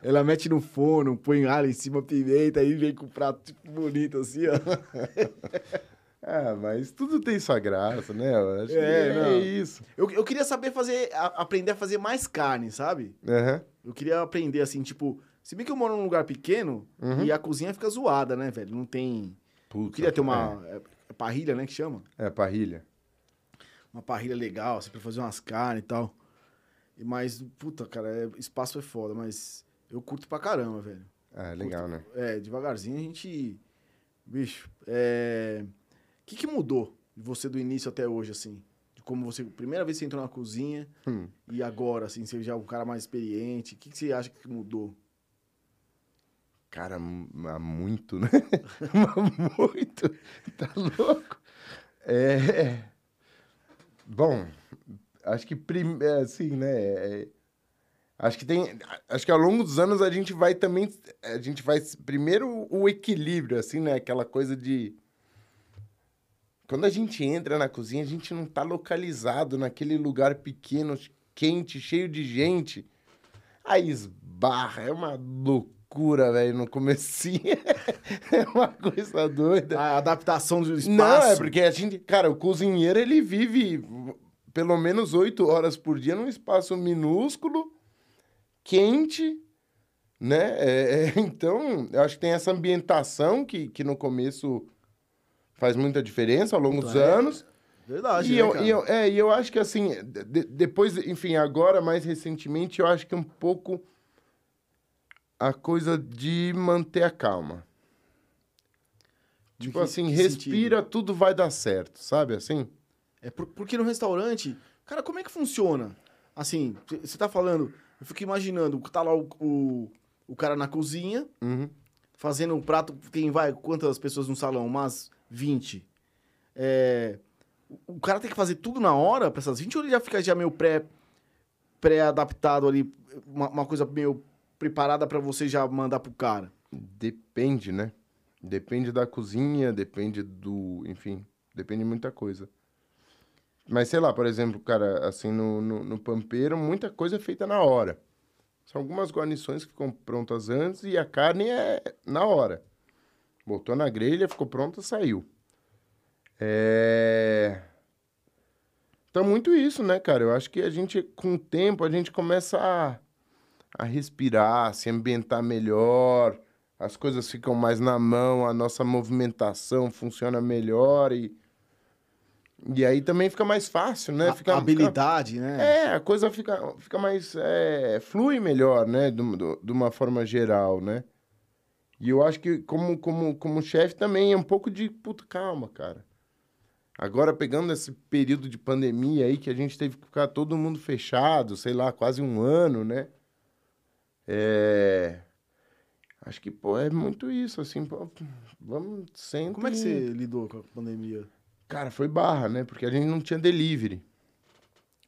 Speaker 2: Ela mete no forno, põe alho em cima, pimenta, aí vem com um prato tipo, bonito assim, ó.
Speaker 3: Ah, mas tudo tem sua graça, né? Eu acho
Speaker 2: É,
Speaker 3: que é isso.
Speaker 2: Eu, eu queria saber fazer, a- aprender a fazer mais carne, sabe?
Speaker 3: Aham.
Speaker 2: Eu queria aprender assim, tipo, se bem que eu moro num lugar pequeno
Speaker 3: Uhum.
Speaker 2: e a cozinha fica zoada, né, velho? Não tem.
Speaker 3: Puta,
Speaker 2: queria ter uma é, é parrilha, né, que chama?
Speaker 3: É, é parrilha.
Speaker 2: Uma parrilha legal, assim, pra fazer umas carnes e tal. E, mas, puta, cara, é- espaço é foda, mas eu curto pra caramba, velho.
Speaker 3: Ah, legal, né?
Speaker 2: É, devagarzinho a gente. Bicho, é. O que, que mudou de você do início até hoje, assim? De como você. Primeira vez que você entrou na cozinha
Speaker 3: Hum.
Speaker 2: e agora, assim, você já é um cara mais experiente. O que, que você acha que mudou?
Speaker 3: Cara, há muito, né? Há muito. Tá louco? É. Bom, acho que prim... é assim, né? é- Acho que tem. Acho que ao longo dos anos a gente vai também. A gente vai. Primeiro o equilíbrio, assim, né? Aquela coisa de. Quando a gente entra na cozinha, a gente não tá localizado naquele lugar pequeno, quente, cheio de gente. Aí esbarra, é uma loucura, velho, no comecinho. é uma coisa doida.
Speaker 2: A adaptação do espaço.
Speaker 3: Não, é porque a gente... Cara, o cozinheiro, ele vive pelo menos oito horas por dia num espaço minúsculo, quente, né? É, é, então, eu acho que tem essa ambientação que, que no começo faz muita diferença ao longo dos
Speaker 2: É,
Speaker 3: anos.
Speaker 2: Verdade,
Speaker 3: E
Speaker 2: né,
Speaker 3: eu,
Speaker 2: cara?
Speaker 3: e eu, é, e eu acho que assim, de- depois, enfim, agora, mais recentemente, eu acho que um pouco a coisa de manter a calma.
Speaker 2: De
Speaker 3: Tipo
Speaker 2: que-
Speaker 3: assim,
Speaker 2: que
Speaker 3: respira, tudo vai dar certo, sabe assim?
Speaker 2: É por- porque no restaurante, cara, como é que funciona? Assim, você tá falando, eu fico imaginando, tá lá o, o, o cara na cozinha,
Speaker 3: Uhum.
Speaker 2: fazendo um prato, tem, vai, quantas pessoas no salão? Umas 20. É, o- o cara tem que fazer tudo na hora pra essas 20 ou ele já fica já meio pré, pré-adaptado ali, uma, uma coisa meio preparada pra você já mandar pro cara?
Speaker 3: Depende, né? Depende da cozinha, depende do. Enfim, depende de muita coisa. Mas sei lá, por exemplo, cara, assim, no, no, no pampeiro, muita coisa é feita na hora. São algumas guarnições que ficam prontas antes e a carne é na hora. Botou na grelha, ficou pronta, saiu. É. Então, muito isso, né, cara? Eu acho que a gente, com o tempo, a gente começa a, a respirar, se ambientar melhor, as coisas ficam mais na mão, a nossa movimentação funciona melhor e. E aí também fica mais fácil, né?
Speaker 2: A-
Speaker 3: Fica,
Speaker 2: habilidade, né?
Speaker 3: fica- é, a coisa fica, fica mais. É, flui melhor, né? De, do- de uma forma geral, né? E eu acho que, como, como, como chefe, também é um pouco de. Puta, calma, cara. Agora, pegando esse período de pandemia aí, que a gente teve que ficar todo mundo fechado, sei lá, quase um ano, né? É... Acho que, pô, é muito isso, assim, pô, vamos sempre...
Speaker 2: Como é que você lidou com a pandemia?
Speaker 3: Cara, foi barra, né? Porque a gente não tinha delivery.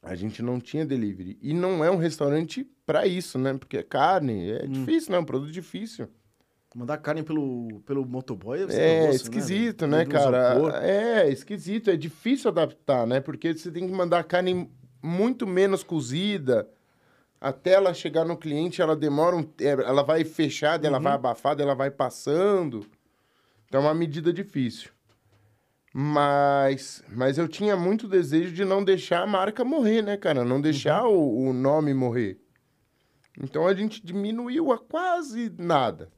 Speaker 3: A gente não tinha delivery. E não é um restaurante pra isso, né? Porque é carne, é difícil, né? É um produto difícil.
Speaker 2: Mandar carne pelo, pelo motoboy ser
Speaker 3: É
Speaker 2: negócio,
Speaker 3: esquisito, né,
Speaker 2: do
Speaker 3: cara?
Speaker 2: isopor.
Speaker 3: É esquisito, é difícil adaptar, né? Porque você tem que mandar carne muito menos cozida. Até ela chegar no cliente, ela demora um. Ela vai fechada, ela
Speaker 2: Uhum.
Speaker 3: vai abafada, ela vai passando. Então é uma medida difícil. Mas, mas eu tinha muito desejo de não deixar a marca morrer, né, cara? Não deixar
Speaker 2: Uhum.
Speaker 3: o, o nome morrer. Então a gente diminuiu a quase nada.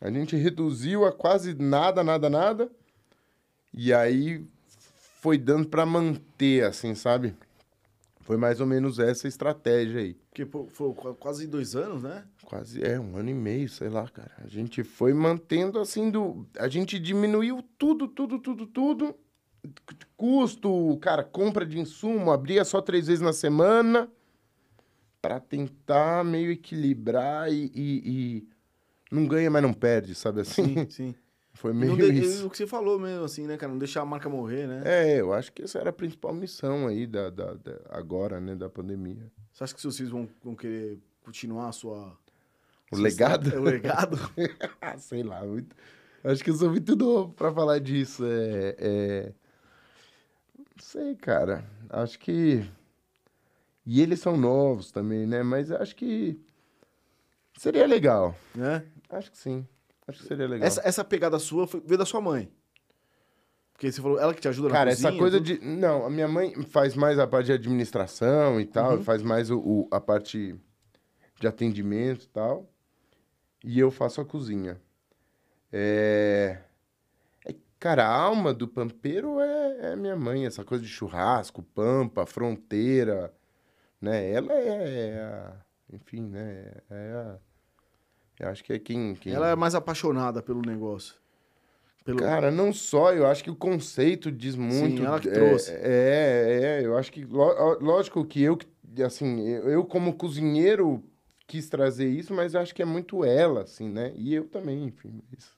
Speaker 3: A gente reduziu a quase nada, nada, nada. E aí foi dando pra manter, assim, sabe? Foi mais ou menos essa estratégia aí.
Speaker 2: Porque pô, foi qu- quase dois anos, né?
Speaker 3: Quase, é, um ano e meio, sei lá, cara. A gente foi mantendo assim do. A gente diminuiu tudo, tudo, tudo, tudo. Custo, cara, compra de insumo, abria só três vezes na semana pra tentar meio equilibrar e, e- e não ganha, mas não perde, sabe assim?
Speaker 2: Sim, sim.
Speaker 3: Foi meio
Speaker 2: de-
Speaker 3: isso.
Speaker 2: o que você falou mesmo, assim, né, cara? Não deixar a marca morrer, né?
Speaker 3: É, eu acho que essa era a principal missão aí da, da- da- agora, né, da pandemia.
Speaker 2: Você acha que seus filhos vão, vão querer continuar a sua...
Speaker 3: O
Speaker 2: sua
Speaker 3: legado?
Speaker 2: o legado?
Speaker 3: Sei lá, muito... acho que eu sou muito novo pra falar disso. É, é... Não sei, cara. Acho que. E eles são novos também, né? Mas acho que seria legal.
Speaker 2: né?
Speaker 3: Acho que sim. Acho que seria legal.
Speaker 2: Essa, essa pegada sua foi, veio da sua mãe. Porque você falou, ela que te ajuda na
Speaker 3: Cara,
Speaker 2: cozinha.
Speaker 3: essa coisa
Speaker 2: tudo.
Speaker 3: de. Não, a minha mãe faz mais a parte de administração e tal, faz mais o, o- a parte de atendimento e tal. E eu faço a cozinha. É. é, cara, a alma do pampeiro é, é minha mãe, essa coisa de churrasco, pampa, fronteira. Né? Ela é, é a. Enfim, né? É a. Eu acho que é quem. quem...
Speaker 2: Ela é mais apaixonada pelo negócio. Pelo...
Speaker 3: Cara, não só, eu acho que o conceito diz muito.
Speaker 2: ela que
Speaker 3: é,
Speaker 2: trouxe.
Speaker 3: É, é, eu acho que, ló- lógico que eu, assim, eu, como cozinheiro quis trazer isso, mas eu acho que é muito ela, assim, né? E eu também, enfim. Isso.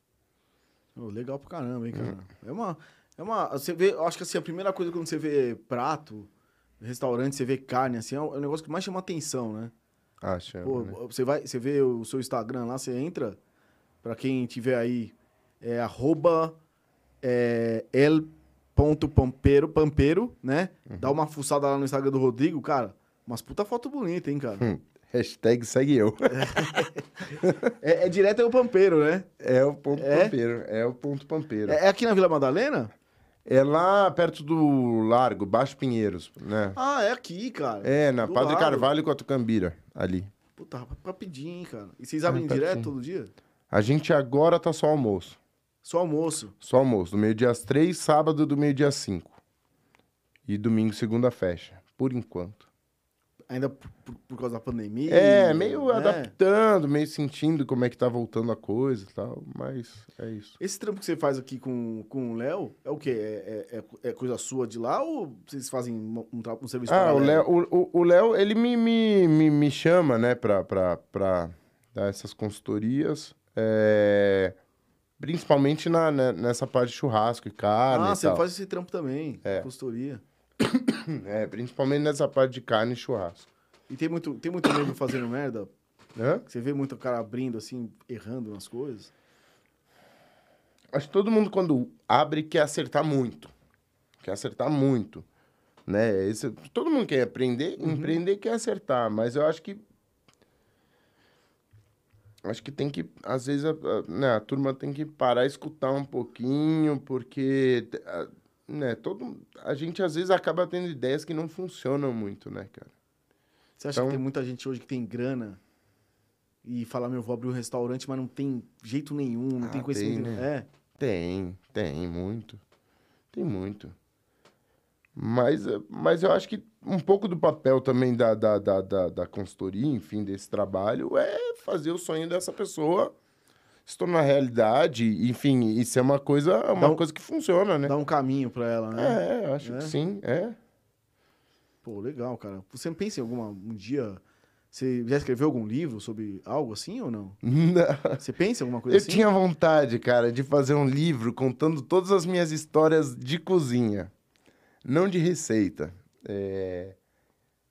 Speaker 2: Ô, legal pra caramba, hein,
Speaker 3: Hum.
Speaker 2: cara? É uma. É uma. Você vê, eu acho que assim, a primeira coisa quando você vê prato, restaurante, você vê carne, assim, é o é o negócio que mais chama atenção, né?
Speaker 3: Acho.
Speaker 2: Pô,
Speaker 3: né?
Speaker 2: você vai, você vê o seu Instagram lá, você entra, pra quem tiver aí, é arroba é, el.pampero, pampero, né?
Speaker 3: Uhum.
Speaker 2: Dá uma fuçada lá no Instagram do Rodrigo, cara. Umas puta foto bonita, hein, cara?
Speaker 3: Hum, Hashtag segue eu.
Speaker 2: é, é direto é o Pampeiro, né?
Speaker 3: É o ponto
Speaker 2: É?
Speaker 3: pampeiro. É o ponto pampeiro.
Speaker 2: É, é aqui na Vila Madalena?
Speaker 3: É lá perto do Largo, Baixo Pinheiros, né?
Speaker 2: Ah, é aqui, cara.
Speaker 3: É, na
Speaker 2: Do
Speaker 3: Padre
Speaker 2: lado.
Speaker 3: Carvalho com a Tucambira, ali.
Speaker 2: Puta, rap- rapidinho, hein, cara. E vocês abrem
Speaker 3: É,
Speaker 2: direto todo dia?
Speaker 3: A gente agora tá só almoço.
Speaker 2: Só almoço.
Speaker 3: Só almoço. Do meio-dia às três, sábado do meio-dia às cinco. E domingo, segunda, fecha. Por enquanto.
Speaker 2: Ainda por, por- causa da pandemia.
Speaker 3: É, meio
Speaker 2: né?
Speaker 3: adaptando, meio sentindo como é que tá voltando a coisa e tal. Mas é isso.
Speaker 2: Esse trampo que você faz aqui com, com o Léo, é o quê? É, é- é- é coisa sua de lá ou vocês fazem um, um, um serviço
Speaker 3: Ah, o? Léo, o, Léo, ele me, me, me, me chama, né, pra, pra, pra dar essas consultorias. é, principalmente na, né, nessa parte de churrasco e carne
Speaker 2: Ah,
Speaker 3: e
Speaker 2: você
Speaker 3: tal.
Speaker 2: faz esse trampo também.
Speaker 3: É.
Speaker 2: Consultoria.
Speaker 3: É, principalmente nessa parte de carne e churrasco.
Speaker 2: E tem muito, tem muito nego fazendo merda?
Speaker 3: Hã?
Speaker 2: Você vê muito cara abrindo assim, errando nas coisas?
Speaker 3: Acho que todo mundo, quando abre, quer acertar muito. Quer acertar muito. Né? Esse, todo mundo quer aprender, empreender quer acertar, mas eu acho que. Acho que tem que, às vezes, a, a- né, a turma tem que parar e escutar um pouquinho, porque a- né, todo, a gente às vezes acaba tendo ideias que não funcionam muito, né, cara?
Speaker 2: Você acha
Speaker 3: Então-
Speaker 2: que tem muita gente hoje que tem grana e fala, meu, vou abrir um restaurante, mas não tem jeito nenhum, não
Speaker 3: Ah,
Speaker 2: tem conhecimento.
Speaker 3: tem, né?
Speaker 2: É.
Speaker 3: Tem, tem muito. Tem muito. Mas, eh, mas eu acho que um pouco do papel também da, da, da, da, da consultoria, enfim, desse trabalho, é fazer o sonho dessa pessoa se tornar realidade. Enfim, isso é uma coisa, uma
Speaker 2: um-
Speaker 3: coisa que funciona, né?
Speaker 2: Dá um caminho pra ela, né?
Speaker 3: É, acho
Speaker 2: É.
Speaker 3: que sim, é.
Speaker 2: Pô, legal, cara. Você pensa em alguma um dia você já escreveu algum livro sobre algo assim ou não?
Speaker 3: Não.
Speaker 2: Você pensa em alguma coisa
Speaker 3: Eu
Speaker 2: assim?
Speaker 3: tinha vontade, cara, de fazer um livro contando todas as minhas histórias de cozinha. Não de receita. É...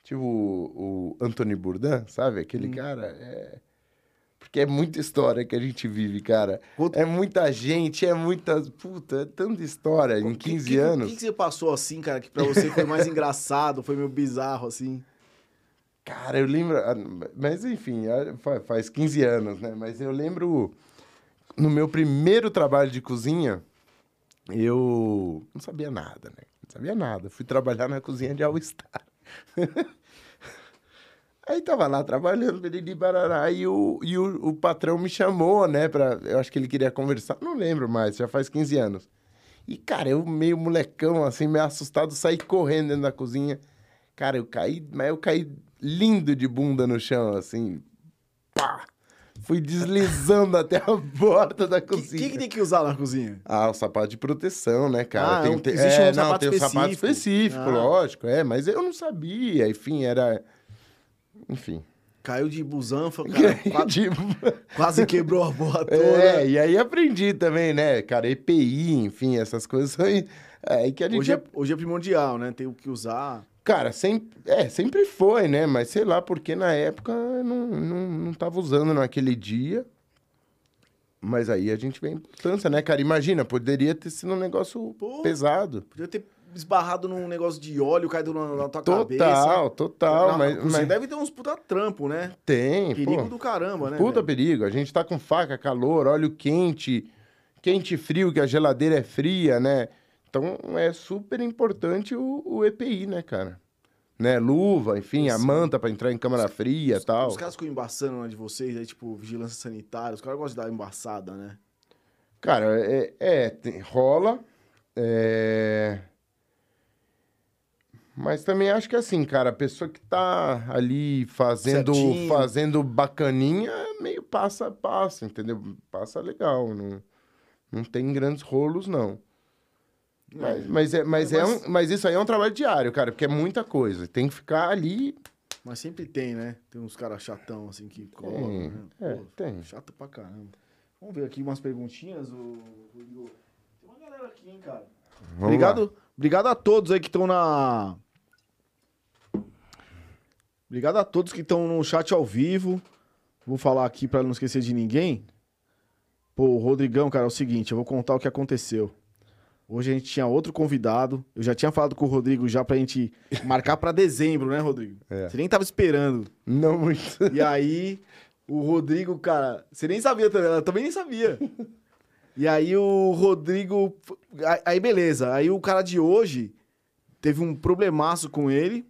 Speaker 3: Tipo o, o Anthony Bourdain, sabe? Aquele
Speaker 2: Hum.
Speaker 3: cara. é- Porque é muita história que a gente vive, cara.
Speaker 2: Conta-
Speaker 3: É muita gente, é muita. Puta, é tanta história em
Speaker 2: Que-
Speaker 3: 15
Speaker 2: que-
Speaker 3: anos.
Speaker 2: O que, que você passou assim, cara, que pra você foi mais engraçado, foi meio bizarro assim?
Speaker 3: Cara, eu lembro. ah, Mas enfim, ah, fa- faz 15 anos, né? Mas eu lembro. No meu primeiro trabalho de cozinha, eu não sabia nada, né? Não sabia nada. Fui trabalhar na cozinha de All Star. Aí tava lá trabalhando, beriri, barará, e, o, e o, o patrão me chamou, né? Pra, eu acho que ele queria conversar, não lembro mais, já faz 15 anos. E, cara, eu meio molecão, assim, meio assustado, saí correndo dentro da cozinha. Cara, eu caí, mas eu caí lindo de bunda no chão, assim. Pá! Fui deslizando até a porta da
Speaker 2: O que,
Speaker 3: cozinha.
Speaker 2: que, que tem que usar na cozinha?
Speaker 3: Ah, o sapato de proteção, né, cara?
Speaker 2: Ah,
Speaker 3: tem,
Speaker 2: um- existe
Speaker 3: é,
Speaker 2: um
Speaker 3: não,
Speaker 2: sapato
Speaker 3: tem o sapato
Speaker 2: específico.
Speaker 3: específico,
Speaker 2: Ah.
Speaker 3: lógico, é, mas eu não sabia, enfim, era. Enfim.
Speaker 2: Caiu de busanfa, cara. quase, quase quebrou a porra toda.
Speaker 3: é, e aí aprendi também, né, cara, EPI, enfim, essas coisas aí. É que a gente.
Speaker 2: Hoje é, hoje é primordial, né? Tem o que usar.
Speaker 3: Cara, sempre, é, sempre foi, né? Mas sei lá, porque na época eu não, não, não tava usando naquele dia. Mas aí a gente vê a importância, né, cara? Imagina, poderia ter sido um negócio
Speaker 2: Pô.
Speaker 3: pesado.
Speaker 2: Podia ter esbarrado num negócio de óleo caído na, na tua cabeça.
Speaker 3: Total, total.
Speaker 2: Na-
Speaker 3: mas,
Speaker 2: Você
Speaker 3: mas
Speaker 2: deve ter uns puta trampo, né?
Speaker 3: tem,
Speaker 2: Perigo
Speaker 3: pô.
Speaker 2: do caramba, né?
Speaker 3: Puta
Speaker 2: velho?
Speaker 3: perigo. A gente tá com faca, calor, óleo quente, quente e frio, que a geladeira é fria, né? Então é super importante o, o EPI, né, cara? Né? Luva, enfim, a
Speaker 2: Sim.
Speaker 3: manta pra entrar em câmara fria e tal.
Speaker 2: Os caras ficam embaçando né, de vocês, aí, tipo, vigilância sanitária. Os caras gostam de dar embaçada, né?
Speaker 3: Cara, é, é, tem- rola. é, Mas também acho que assim, cara, a pessoa que tá ali fazendo,
Speaker 2: Certinho.
Speaker 3: fazendo bacaninha, meio passa, passa, entendeu? Passa legal, não, não tem grandes rolos, não. Mas, mas, é, mas, é
Speaker 2: Mas-
Speaker 3: um, mas isso aí é um trabalho diário, cara, porque é muita coisa. Tem que ficar ali.
Speaker 2: Mas sempre tem, né? Tem uns caras chatão, assim, que colam, né?
Speaker 3: é,
Speaker 2: Pô,
Speaker 3: tem.
Speaker 2: Chato pra caramba. Vamos ver aqui umas perguntinhas, ô... Rodrigo. Tem uma galera aqui, hein, cara?
Speaker 3: Vamos
Speaker 2: Obrigado, obrigado a todos aí que estão na. Obrigado a todos que estão no chat ao vivo. Vou falar aqui pra não esquecer de ninguém. Pô, Rodrigão, cara, é o seguinte, eu vou contar o que aconteceu. Hoje a gente tinha outro convidado. Eu já tinha falado com o Rodrigo já pra gente marcar pra dezembro, né, Rodrigo?
Speaker 3: É.
Speaker 2: Você nem tava esperando.
Speaker 3: Não muito.
Speaker 2: E aí, o Rodrigo, cara, você nem sabia também, ela também nem sabia. E aí o Rodrigo. aí- Aí beleza. Aí o cara de hoje teve um problemaço com ele.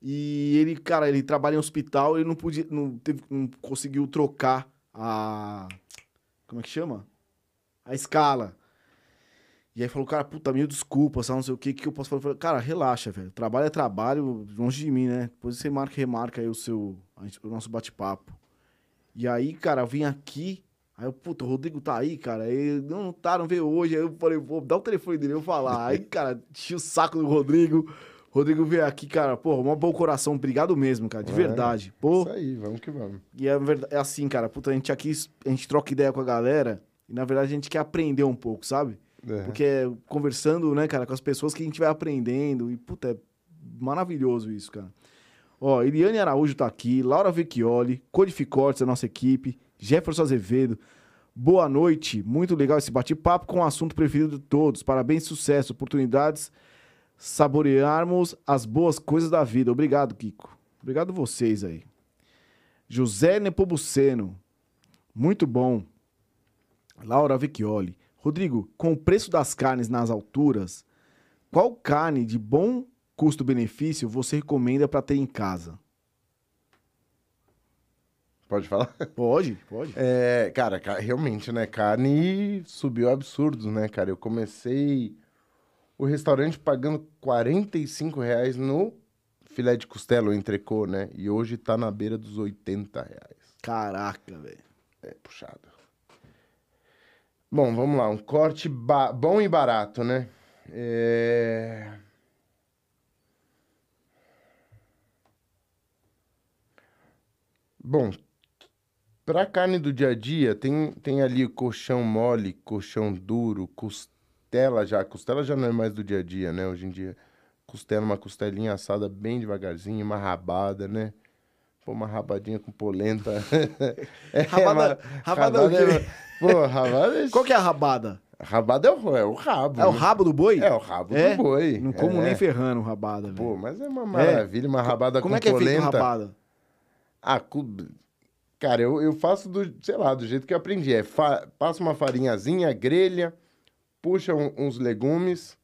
Speaker 2: E ele, cara, ele trabalha em hospital, ele não podia. Não, teve, não conseguiu trocar a. Como é que chama? A escala. E aí falou, cara, puta, mil desculpa, só não sei o que, que eu posso falar. Eu falei, cara, relaxa, velho. Trabalho é trabalho, longe de mim, né? Depois você marca, remarca aí o seu. gente- o nosso bate-papo. E aí, cara, eu vim aqui. Aí eu, puta, o Rodrigo tá aí, cara. Aí, não, não tá, não veio hoje. Aí eu falei, vou dar o telefone dele, eu falar. Aí, cara, enchi o saco do Rodrigo. Rodrigo veio aqui, cara, pô, um bom coração. Obrigado mesmo, cara, de
Speaker 3: É.
Speaker 2: verdade. Pô,
Speaker 3: Isso aí, vamos que vamos.
Speaker 2: e é, verdade, é assim, cara, puta, a gente aqui, a gente troca ideia com a galera. E na verdade a gente quer aprender um pouco, sabe?
Speaker 3: É.
Speaker 2: Porque é conversando, né, cara, com as pessoas que a gente vai aprendendo. E, puta, é maravilhoso isso, cara. Ó, Eliane Araújo tá aqui, Laura Vecchioli, Codificortes, a nossa equipe, Jefferson Azevedo. Boa noite, muito legal esse bate-papo com o assunto preferido de todos. Parabéns, sucesso, oportunidades, saborearmos as boas coisas da vida. Obrigado, Kiko. Obrigado vocês aí. José Nepomuceno, muito bom. Laura Vecchioli. Rodrigo, com o preço das carnes nas alturas, qual carne de bom custo-benefício você recomenda para ter em casa?
Speaker 3: Pode falar?
Speaker 2: Pode, pode.
Speaker 3: É, cara, ca- realmente, né? Carne subiu absurdos, né, cara? Eu comecei o restaurante pagando 45 reais no filé de costela, o entrecô, né? E hoje tá na beira dos 80 reais.
Speaker 2: Caraca, velho.
Speaker 3: É puxado. Bom, vamos lá. Um corte ba- bom e barato, né? É... Bom, pra carne do dia a dia, tem, tem ali o colchão mole, colchão duro, costela já. Costela já não é mais do dia a dia, né? Hoje em dia, costela, uma costelinha assada bem devagarzinho, uma rabada, né? Pô, uma rabadinha com polenta. É,
Speaker 2: Rabada-
Speaker 3: uma-
Speaker 2: rabada o quê?
Speaker 3: é- Pô, rabada é...
Speaker 2: Qual que é a rabada?
Speaker 3: Rabada é o, é o rabo.
Speaker 2: É o
Speaker 3: né?
Speaker 2: rabo do boi?
Speaker 3: É o rabo
Speaker 2: É?
Speaker 3: do boi.
Speaker 2: Não como
Speaker 3: é.
Speaker 2: nem ferrando rabada,
Speaker 3: Pô,
Speaker 2: velho.
Speaker 3: mas é uma maravilha, uma rabada
Speaker 2: Como
Speaker 3: com
Speaker 2: é que é
Speaker 3: polenta.
Speaker 2: feito rabada?
Speaker 3: Ah, cu- cara, eu, eu faço do, sei lá, do jeito que eu aprendi. É, fa... passa uma farinhazinha, grelha, puxa um- uns legumes,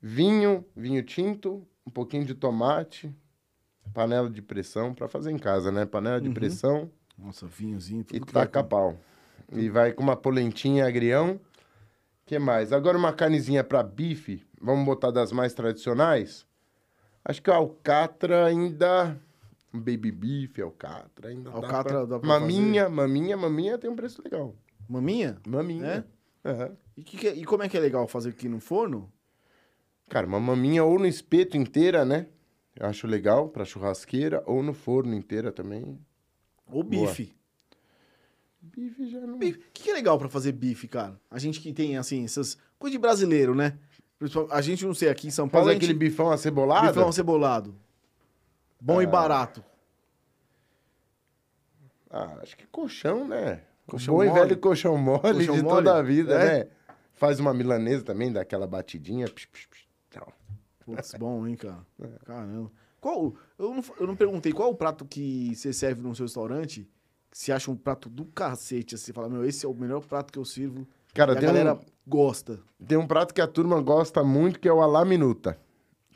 Speaker 3: vinho, vinho tinto, um pouquinho de tomate, panela de pressão, pra fazer em casa, né? Panela de pressão
Speaker 2: Nossa, vinhozinho.
Speaker 3: e
Speaker 2: tudo vai
Speaker 3: taca
Speaker 2: com-
Speaker 3: pau. E vai com uma polentinha agrião. que mais? Agora uma carnezinha pra bife, vamos botar das mais tradicionais? Acho que o alcatra ainda... Um baby beef, alcatra ainda
Speaker 2: Alcatra
Speaker 3: dá pra...
Speaker 2: dá pra
Speaker 3: maminha, maminha, maminha tem um preço legal.
Speaker 2: Maminha?
Speaker 3: Maminha. É?
Speaker 2: E, que que é- e como é que é legal fazer aqui no forno?
Speaker 3: Cara, uma maminha ou no espeto inteira, né? Eu acho legal pra churrasqueira, ou no forno inteira também.
Speaker 2: Ou bife?
Speaker 3: Bife já não...
Speaker 2: O que, que é legal pra fazer bife, cara? A gente que tem, assim, essas coisas de brasileiro, né? A gente, não sei, aqui em São Paulo,
Speaker 3: Faz
Speaker 2: a gente...
Speaker 3: aquele bifão acebolado?
Speaker 2: bifão cebolado. Bom e
Speaker 3: Ah.
Speaker 2: barato.
Speaker 3: Ah, acho que colchão, né?
Speaker 2: Colchão
Speaker 3: Bom e
Speaker 2: mole.
Speaker 3: velho colchão mole
Speaker 2: Colchão
Speaker 3: de
Speaker 2: mole?
Speaker 3: toda a vida,
Speaker 2: É?
Speaker 3: né? Faz uma milanesa também, dá aquela batidinha. psh, psh, psh, tal.
Speaker 2: Putz, bom, hein, cara?
Speaker 3: É.
Speaker 2: Caramba. Qual, eu, não, eu não perguntei, qual o prato que você serve no seu restaurante que você acha um prato do cacete? Assim, você fala, meu, esse é o melhor prato que eu sirvo
Speaker 3: Cara,
Speaker 2: e a galera
Speaker 3: um,
Speaker 2: gosta.
Speaker 3: tem um prato que a turma gosta muito, que é o alá minuta.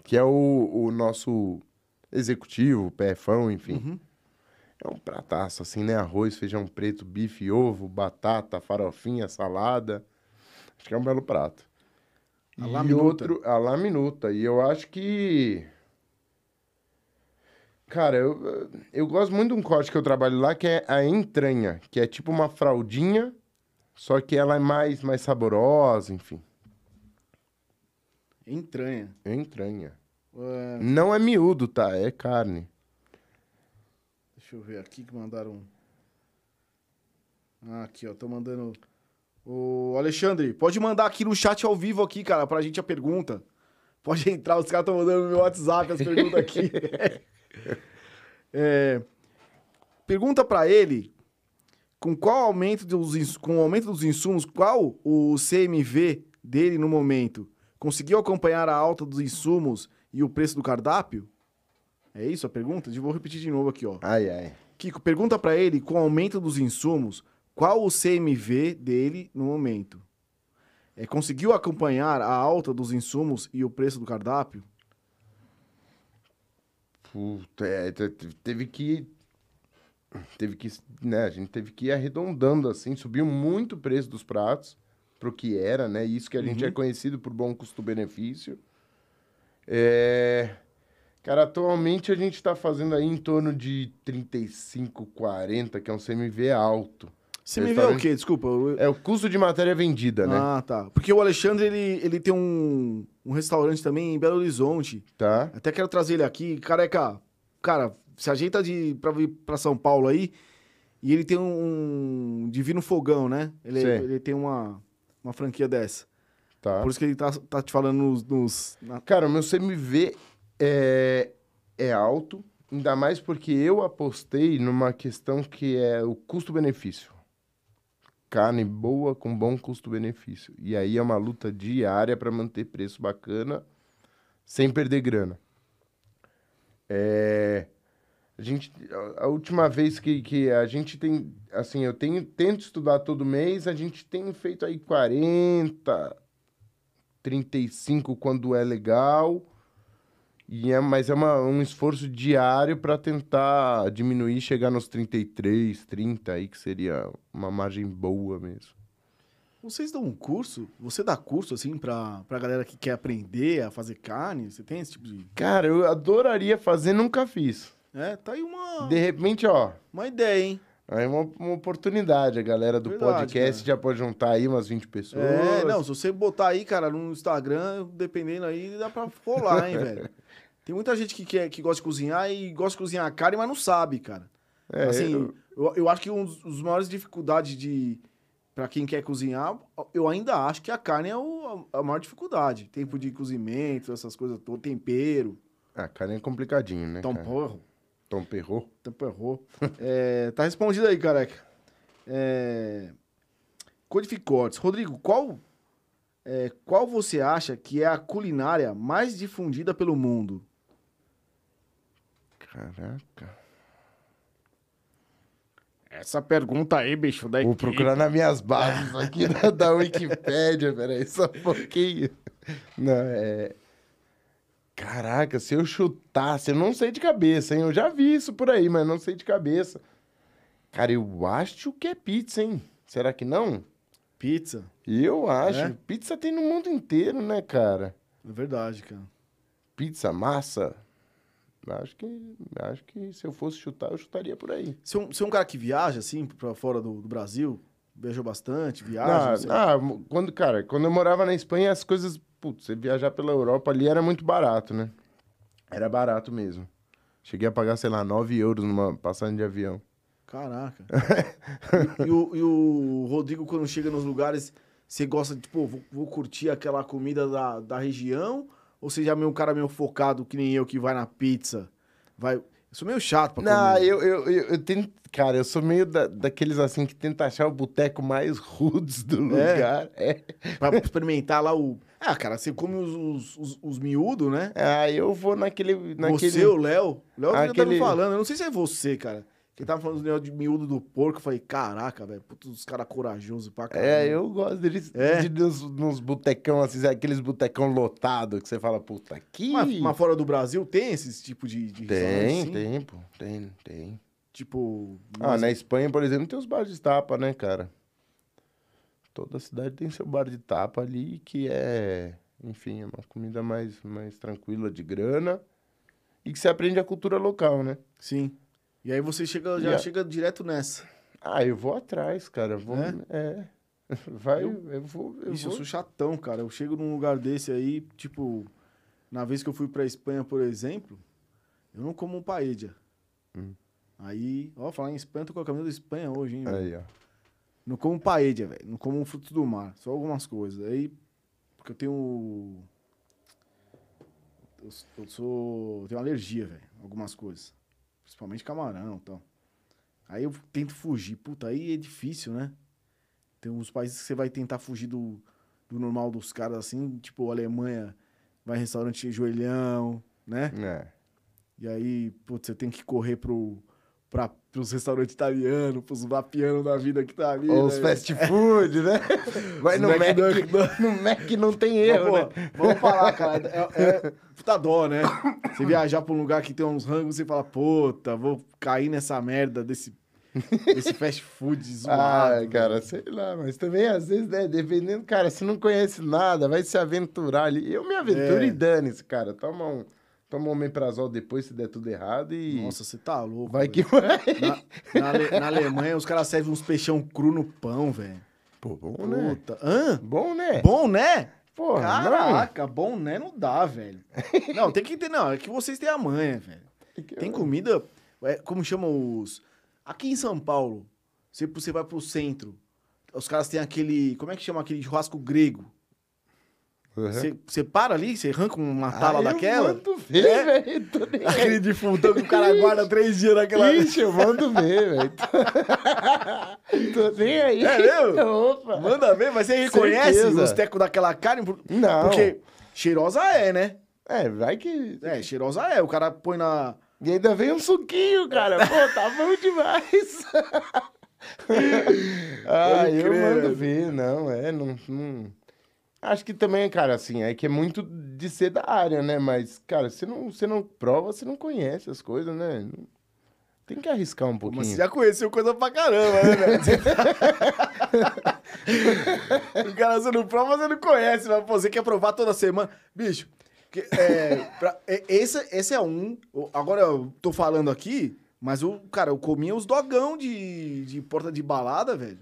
Speaker 3: Que é o, o nosso executivo, pefão, enfim.
Speaker 2: Uhum.
Speaker 3: É um prataço, assim, né? Arroz, feijão preto, bife, ovo, batata, farofinha, salada. Acho que é um belo prato.
Speaker 2: La
Speaker 3: e outro, a la minuta. E eu acho que... Cara, eu, eu gosto muito de um corte que eu trabalho lá, que é a entranha. Que é tipo uma fraldinha, só que ela é mais, mais saborosa, enfim.
Speaker 2: Entranha.
Speaker 3: Entranha.
Speaker 2: É,
Speaker 3: Não é miúdo, tá? É carne.
Speaker 2: Deixa eu ver aqui que mandaram. Ah, aqui, ó. Tô mandando. Ô, Alexandre, pode mandar aqui no chat ao vivo aqui, cara, pra gente a pergunta. Pode entrar, os caras estão mandando no meu WhatsApp as perguntas aqui. É, pergunta pra ele com qual aumento dos com o aumento dos insumos, qual o CMV dele no momento? Conseguiu acompanhar a alta dos insumos e o preço do cardápio? É isso a pergunta? Eu Vou repetir de novo aqui, ó.
Speaker 3: Ai, ai.
Speaker 2: Kiko, pergunta pra ele, com o aumento dos insumos, qual o CMV dele no momento? É, conseguiu acompanhar a alta dos insumos e o preço do cardápio?
Speaker 3: Puta, é, te- te- teve que. Teve que. Né, a gente teve que ir arredondando assim, subiu muito o preço dos pratos pro que era, né? Isso que a gente é conhecido por bom custo-benefício. É. Cara, atualmente a gente tá fazendo aí em torno de 35, 40, que é um CMV alto.
Speaker 2: CMV é o quê? Desculpa. eu-
Speaker 3: É o custo de matéria vendida, né?
Speaker 2: Ah, tá. Porque o Alexandre, ele, ele tem um, um restaurante também em Belo Horizonte.
Speaker 3: Tá?
Speaker 2: Até quero trazer ele aqui. Careca, cara, se ajeita de, pra vir pra São Paulo aí. E ele tem um, um Divino Fogão, né? Ele,
Speaker 3: Sei.
Speaker 2: ele tem uma, uma franquia dessa.
Speaker 3: Tá.
Speaker 2: Por isso que ele tá, tá te falando nos... nos- na-
Speaker 3: Cara, o meu CMV é, é alto, ainda mais porque eu apostei numa questão que é o custo-benefício. Carne boa com bom custo-benefício. E aí é uma luta diária para manter preço bacana, sem perder grana. É, a gente, a- última vez que, que a gente tem, assim, eu tenho, tento estudar todo mês, a gente tem feito aí 40, 35 quando é legal. E é, mas é uma, um esforço diário para tentar diminuir, chegar nos 33, 30 aí, que seria uma margem boa mesmo.
Speaker 2: Vocês dão um curso? Você dá curso, assim, pra, pra galera que quer aprender a fazer carne? Você tem esse tipo de...
Speaker 3: Cara, eu adoraria fazer, nunca fiz.
Speaker 2: É, tá aí uma,
Speaker 3: De repente, ó,
Speaker 2: uma ideia, hein?
Speaker 3: Aí uma, uma oportunidade, a galera do
Speaker 2: Verdade,
Speaker 3: podcast já pode juntar aí umas 20 pessoas.
Speaker 2: É, não, se você botar aí, cara, no Instagram, dependendo aí, dá pra rolar, hein, velho. Tem muita gente que, quer, que gosta de cozinhar e gosta de cozinhar carne, mas não sabe, cara.
Speaker 3: É,
Speaker 2: assim,
Speaker 3: eu-
Speaker 2: eu, eu acho que um dos maiores dificuldades de... Pra quem quer cozinhar, eu ainda acho que a carne é o- a maior dificuldade. Tempo de cozimento, essas coisas todas, tempero.
Speaker 3: A carne é complicadinho, né?
Speaker 2: Então,
Speaker 3: cara?
Speaker 2: porra,
Speaker 3: Tom Perro.
Speaker 2: tempo errou. É, tá respondido aí, careca. É... Codificortes. Rodrigo, qual, é, qual você acha que é a culinária mais difundida pelo mundo?
Speaker 3: Caraca.
Speaker 1: Essa pergunta aí, bicho, da
Speaker 3: Vou
Speaker 1: equipe.
Speaker 3: procurar nas minhas bases aqui da, da Wikipédia, peraí, só um pouquinho. Não, é. Caraca, se eu chutasse, eu não sei de cabeça, hein? Eu já vi isso por aí, mas não sei de cabeça. Cara, eu acho que é pizza, hein? Será que não?
Speaker 2: Pizza.
Speaker 3: Eu acho.
Speaker 2: É?
Speaker 3: Pizza tem no mundo inteiro, né, cara?
Speaker 2: É verdade, cara.
Speaker 3: Pizza, massa. Acho que, acho que se eu fosse chutar, eu chutaria por aí.
Speaker 2: Você é um, você é um cara que viaja, assim, pra fora do, do Brasil? Viajou bastante, viaja?
Speaker 3: Ah, ah, quando, cara, quando eu morava na Espanha, as coisas. Putz, você viajar pela Europa ali era muito barato, né? Era barato mesmo. Cheguei a pagar, sei lá, 9 euros numa passagem de avião.
Speaker 2: Caraca. e, e o, e o Rodrigo, quando chega nos lugares, você gosta de, tipo, vou, vou curtir aquela comida da, da região? Ou já é meio um cara meio focado, que nem eu, que vai na pizza? Vai... Eu sou meio chato pra
Speaker 3: Não,
Speaker 2: comer.
Speaker 3: eu, eu, eu, eu tento. Cara, eu sou meio da- daqueles assim que tenta achar o boteco mais roots do lugar. É.
Speaker 2: Pra experimentar lá o... Ah, cara, você come os, os, os, os miúdos, né?
Speaker 3: Ah, eu vou naquele. naquele...
Speaker 2: Você, o Léo. O Léo já tava
Speaker 3: Aquele-
Speaker 2: falando. Eu não sei se é você, cara. Que tava falando do negócio de miúdo do porco. Eu falei, caraca, velho. Putz, os caras corajosos pra caramba.
Speaker 3: É, eu gosto deles
Speaker 2: É?
Speaker 3: de nos, nos botecão, assim, aqueles botecão lotados que você fala, puta, aqui.
Speaker 2: Mas, mas fora do Brasil tem esse tipo de, de
Speaker 3: Tem,
Speaker 2: assim?
Speaker 3: tem, pô. Tem, tem.
Speaker 2: Tipo.
Speaker 3: Ah,
Speaker 2: mas-
Speaker 3: na Espanha, por exemplo, tem os bares de tapa, né, cara? Toda cidade tem seu bar de tapa ali, que é, enfim, é uma comida mais, mais tranquila, de grana. E que você aprende a cultura local, né?
Speaker 2: Sim. E aí você chega, já
Speaker 3: a-
Speaker 2: chega direto nessa.
Speaker 3: Ah, eu vou atrás, cara. Vou,
Speaker 2: É?
Speaker 3: é. Vai,
Speaker 2: Eu-
Speaker 3: eu, vou. Eu
Speaker 2: eu
Speaker 3: vou...
Speaker 2: sou chatão, cara. Eu chego num lugar desse aí, tipo, na vez que eu fui pra Espanha, por exemplo, eu não como um paella.
Speaker 3: Hum.
Speaker 2: Aí, ó, falar em Espanha, tô com a camisa da Espanha hoje, hein.
Speaker 3: Aí, ó.
Speaker 2: Não como paella, velho. Não como frutos do mar. Só algumas coisas. Aí, porque eu tenho. Eu, eu sou. eu tenho alergia, velho. Algumas coisas. Principalmente camarão e tal. Aí eu tento fugir. Puta, aí é difícil, né? Tem uns países que você vai tentar fugir do, do normal dos caras assim. Tipo, Alemanha vai em restaurante joelhão, né?
Speaker 3: É.
Speaker 2: E aí, putz, você tem que correr pro. Pra, pros restaurantes italianos, pros vapianos da vida que tá ali.
Speaker 3: Ou os
Speaker 2: né?
Speaker 3: fast food, né? Vai
Speaker 2: Os
Speaker 3: no Mac,
Speaker 2: McDonald's.
Speaker 3: no Mac não tem
Speaker 2: Mas,
Speaker 3: erro,
Speaker 2: pô,
Speaker 3: né?
Speaker 2: Vamos falar, cara. É, é puta dó, né? Você viajar pra um lugar que tem uns rangos, você fala, puta, vou cair nessa merda desse, desse fast food zoado.
Speaker 3: Ah, cara, sei lá, mas também às vezes, né, dependendo, cara, se não conhece nada, vai se aventurar ali. Eu me aventuro
Speaker 2: É.
Speaker 3: e dane-se, cara. Toma um, toma um omeprazol depois se der tudo errado e
Speaker 2: Nossa, você tá louco.
Speaker 3: vai que vai.
Speaker 2: Na, na Ale- na Alemanha, os caras servem uns peixão cru no pão, velho.
Speaker 3: Pô, bom, né?
Speaker 2: Puta. Hã?
Speaker 3: Bom, né?
Speaker 2: Bom, né?
Speaker 3: Porra,
Speaker 2: Caraca, bom, né? Não dá, velho. Não, tem que ter. Não, é que vocês têm a manha, velho.
Speaker 3: não.
Speaker 2: Tem comida. é, como chamam os. Aqui em São Paulo, você, você vai pro centro. Os caras têm aquele. Como é que chama aquele churrasco grego?
Speaker 3: Uhum.
Speaker 2: Você, você para ali, você arranca uma tala
Speaker 3: Ah,
Speaker 2: daquela.
Speaker 3: Eu mando ver,
Speaker 2: É?
Speaker 3: velho.
Speaker 2: Aquele defuntão que o cara guarda três dias naquela.
Speaker 3: Ixi, eu mando ver, velho. Tô nem aí.
Speaker 2: É mesmo?
Speaker 3: Opa.
Speaker 2: Manda ver, mas você reconhece
Speaker 3: Certeza.
Speaker 2: os tecos daquela carne?
Speaker 3: Não.
Speaker 2: Porque cheirosa é, né?
Speaker 3: É, vai que...
Speaker 2: É, cheirosa é. O cara põe na.
Speaker 3: E ainda vem um suquinho, cara. Pô, tá bom demais. ah,
Speaker 2: Pode
Speaker 3: eu
Speaker 2: crer,
Speaker 3: mando ver, não, é, não, não... Acho que também, cara, assim, é que é muito de ser da área, né? Mas, cara, você não, você não prova, você não conhece as coisas, né? Tem que arriscar um pouquinho.
Speaker 2: Mas você já conheceu coisa pra caramba, né, velho? Tá- o cara você não prova, você não conhece. Mas, pô, você quer provar toda semana. Bicho, que- é, pra- é, esse, esse é um. Agora eu tô falando aqui, Mas, o cara, eu comia os dogão de, de porta de balada, velho.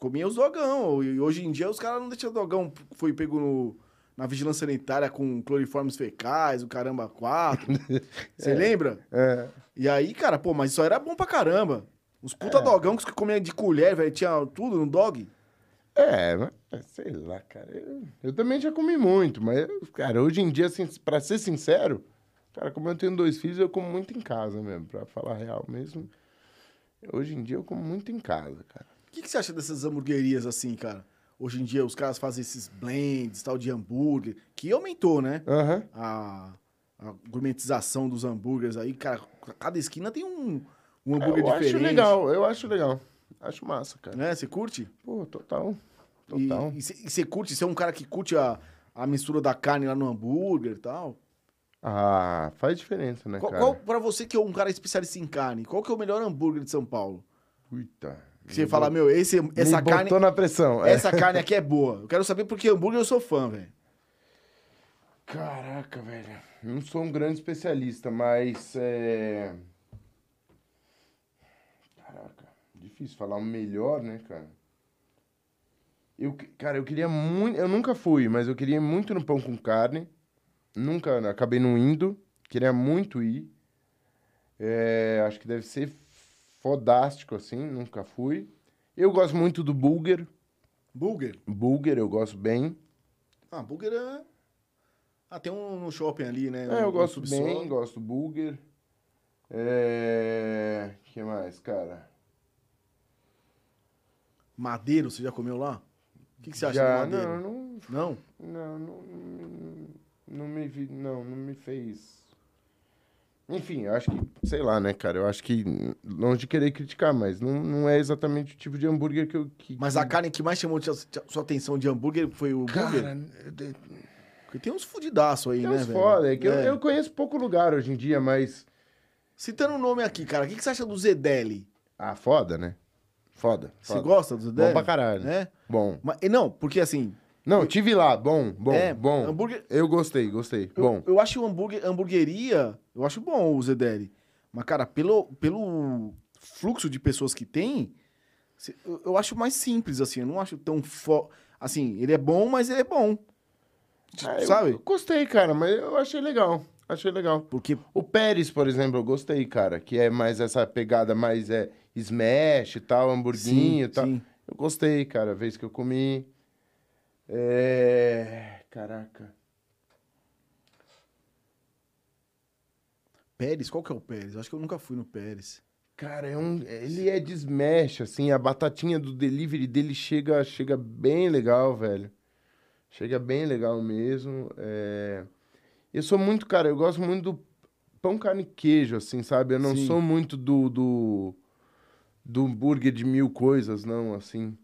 Speaker 2: Comia os dogão. E hoje em dia os caras não deixam dogão. Foi pego no- na vigilância sanitária com cloriformes fecais, o caramba quatro. Você lembra?
Speaker 3: É.
Speaker 2: E aí, cara, pô, mas isso era bom pra caramba. Os puta dogão que comia de colher, velho, tinha tudo no dog.
Speaker 3: É, mas, sei lá, cara. Eu, eu também já comi muito, mas, cara, hoje em dia, assim, pra ser sincero, cara, como eu tenho dois filhos, eu como muito em casa mesmo, pra falar real mesmo. Hoje em dia eu como muito em casa, cara.
Speaker 2: O que, que você acha dessas hamburguerias assim, cara? Hoje em dia os caras fazem esses blends, tal de hambúrguer, que aumentou, né?
Speaker 3: Aham.
Speaker 2: A, a gourmetização dos hambúrgueres aí, cara, cada esquina tem um, um
Speaker 3: É,
Speaker 2: hambúrguer
Speaker 3: eu
Speaker 2: diferente.
Speaker 3: acho legal, eu acho legal. Acho massa, cara.
Speaker 2: Né? Você curte?
Speaker 3: Pô, total. Total.
Speaker 2: E você e você curte? Você é um cara que curte a, a mistura da carne lá no hambúrguer e tal?
Speaker 3: Ah, faz diferença, né,
Speaker 2: Qual,
Speaker 3: cara?
Speaker 2: qual, pra você que é um cara especialista em carne, qual que é o melhor hambúrguer de São Paulo?
Speaker 3: Puta.
Speaker 2: Que você fala, meu, esse, essa
Speaker 3: Me
Speaker 2: carne...
Speaker 3: botou na pressão. é.
Speaker 2: Essa carne aqui é boa. Eu quero saber porque hambúrguer eu sou fã, velho.
Speaker 3: Caraca, velho. Não sou um grande especialista, mas é. Caraca, difícil falar o melhor, né, cara? Eu, cara, eu queria muito. Eu nunca fui, mas eu queria muito no pão com carne. Nunca, acabei não indo. Queria muito ir. É, acho que deve ser fodástico, assim. Nunca fui. Eu gosto muito do Bulger.
Speaker 2: Burger?
Speaker 3: Bulger eu gosto bem.
Speaker 2: Ah, burger é... Ah, tem um no shopping ali, né?
Speaker 3: É,
Speaker 2: Um-
Speaker 3: eu
Speaker 2: um
Speaker 3: gosto
Speaker 2: subsolo.
Speaker 3: bem, gosto do Burger. É. que mais, cara?
Speaker 2: Madeiro, você já comeu lá? O que, que você acha
Speaker 3: Já,
Speaker 2: de madeiro?
Speaker 3: não, não,
Speaker 2: Não?
Speaker 3: não, não, não, não me vi, não, não me fez. Enfim, eu acho que, sei lá, né, cara? Eu acho que, longe de querer criticar, mas não, não é exatamente o tipo de hambúrguer que eu. Que,
Speaker 2: Mas a carne que mais chamou sua, sua atenção de hambúrguer foi o burger?
Speaker 3: Cara, de-
Speaker 2: Porque tem uns fudidaço aí,
Speaker 3: tem
Speaker 2: né,
Speaker 3: uns
Speaker 2: velho?
Speaker 3: foda. É que eu,
Speaker 2: É.
Speaker 3: eu conheço pouco lugar hoje em dia, mas.
Speaker 2: Citando o nome aqui, cara, o que, que você acha do Zedeli?
Speaker 3: Ah, foda, né? Foda.
Speaker 2: Você gosta do Zedeli?
Speaker 3: Bom pra caralho.
Speaker 2: É?
Speaker 3: Bom.
Speaker 2: Mas, e não, porque assim,
Speaker 3: Não, tive lá, bom, bom,
Speaker 2: É,
Speaker 3: bom.
Speaker 2: hambúrguer-
Speaker 3: Eu gostei, gostei.
Speaker 2: eu,
Speaker 3: Bom.
Speaker 2: eu acho o hambúrguer, hamburgueria, eu acho bom o Zedeli. Mas, cara, pelo, pelo fluxo de pessoas que tem, eu, eu acho mais simples, assim, eu não acho tão fo... Assim, ele é bom, mas ele é bom.
Speaker 3: Ah,
Speaker 2: sabe?
Speaker 3: Eu gostei, cara, mas eu achei legal. Achei legal.
Speaker 2: Porque,
Speaker 3: O Pérez, por exemplo, eu gostei, cara, que é mais essa pegada mais é smash e tal, hamburguinho e tal.
Speaker 2: sim.
Speaker 3: Eu gostei, cara, a vez que eu comi. É. Caraca.
Speaker 2: Pérez, qual que é o Pérez? Acho que eu nunca fui no Pérez.
Speaker 3: Cara, é um, ele é de smash, assim, a batatinha do delivery dele chega, chega bem legal, velho. Chega bem legal mesmo. é. Eu sou muito, cara, eu gosto muito do pão, carne e queijo, assim, sabe? Eu não
Speaker 2: Sim.
Speaker 3: sou muito do, do, do hambúrguer de mil coisas, não, assim.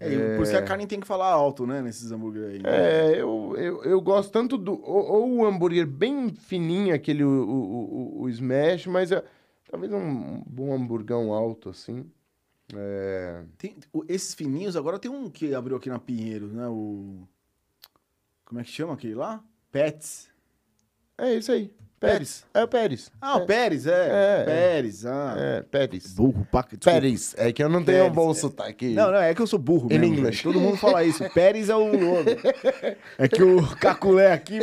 Speaker 2: É, e Por isso que a carne tem que falar alto, né, nesses hambúrguer aí.
Speaker 3: É, eu, eu, eu gosto tanto do. Ou, ou o hambúrguer bem fininho, aquele o, o, o- smash, mas é, talvez um bom hamburgão alto, assim. É.
Speaker 2: Tem- esses fininhos, agora tem um que abriu aqui na Pinheiros, né? O. Como é que chama aquele lá? Pets.
Speaker 3: É isso aí. Pérez. É o Pérez.
Speaker 2: Ah, o
Speaker 3: é,
Speaker 2: Pérez, é.
Speaker 3: É, é.
Speaker 2: Pérez, ah.
Speaker 3: É, Pérez.
Speaker 2: Burro, paca. desculpa.
Speaker 3: Pérez. É que eu não tenho um
Speaker 2: Pérez,
Speaker 3: bom
Speaker 2: é.
Speaker 3: sotaque.
Speaker 2: Não, não, é que eu sou burro
Speaker 3: In
Speaker 2: mesmo.
Speaker 3: English.
Speaker 2: velho. Todo mundo fala isso. Pérez é o nome. É que o Caculé aqui...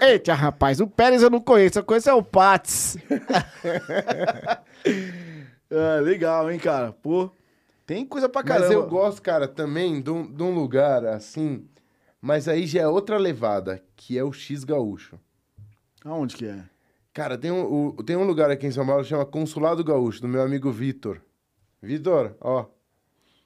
Speaker 2: Eita, rapaz, o Pérez eu não conheço. Eu conheço é o Pats. ah, legal, hein, cara? Pô, tem coisa pra caramba.
Speaker 3: Mas eu gosto, cara, também de um, de um lugar assim. Mas aí já é outra levada, que é o X Gaúcho.
Speaker 2: Aonde que é?
Speaker 3: Cara, tem um, o- tem um lugar aqui em São Paulo que chama Consulado Gaúcho, do meu amigo Vitor. Vitor, ó.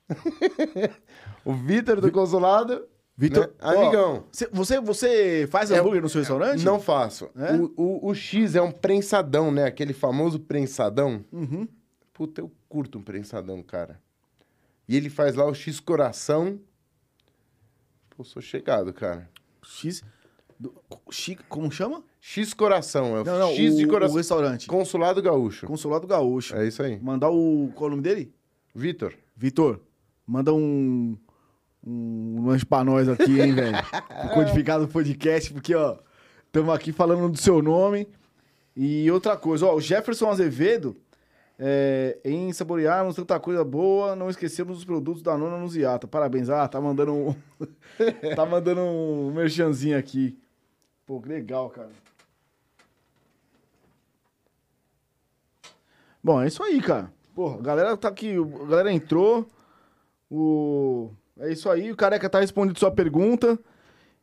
Speaker 3: o Vitor do Consulado.
Speaker 2: Vitor,
Speaker 3: né?
Speaker 2: ó,
Speaker 3: Amigão.
Speaker 2: Cê- Você, você faz
Speaker 3: É-
Speaker 2: hambúrguer no seu restaurante?
Speaker 3: Não faço.
Speaker 2: É?
Speaker 3: O, o, o X é um prensadão, né? Aquele famoso prensadão.
Speaker 2: Uhum.
Speaker 3: Puta, eu curto um prensadão, cara. E ele faz lá o X Coração. Pô, sou chegado, cara.
Speaker 2: X... do- X... Como chama?
Speaker 3: X Coração, é o
Speaker 2: Não, não,
Speaker 3: X
Speaker 2: o,
Speaker 3: de
Speaker 2: o
Speaker 3: coração.
Speaker 2: restaurante.
Speaker 3: Consulado Gaúcho.
Speaker 2: Consulado Gaúcho.
Speaker 3: É isso aí.
Speaker 2: Mandar o... Qual é o nome dele?
Speaker 3: Vitor.
Speaker 2: Vitor, manda um, um lanche pra nós aqui, hein, velho? O codificado podcast, porque, ó, estamos aqui falando do seu nome E outra coisa, ó, o Jefferson Azevedo, é, em saborearmos tanta coisa boa, não esquecemos os produtos da Nona Nuziata. Parabéns. Ah, tá mandando um... tá mandando um merchanzinho aqui. Pô, legal, cara. Bom, é isso aí, cara. Porra, a galera tá aqui, a galera entrou. O... É isso aí, o Careca tá respondendo sua pergunta.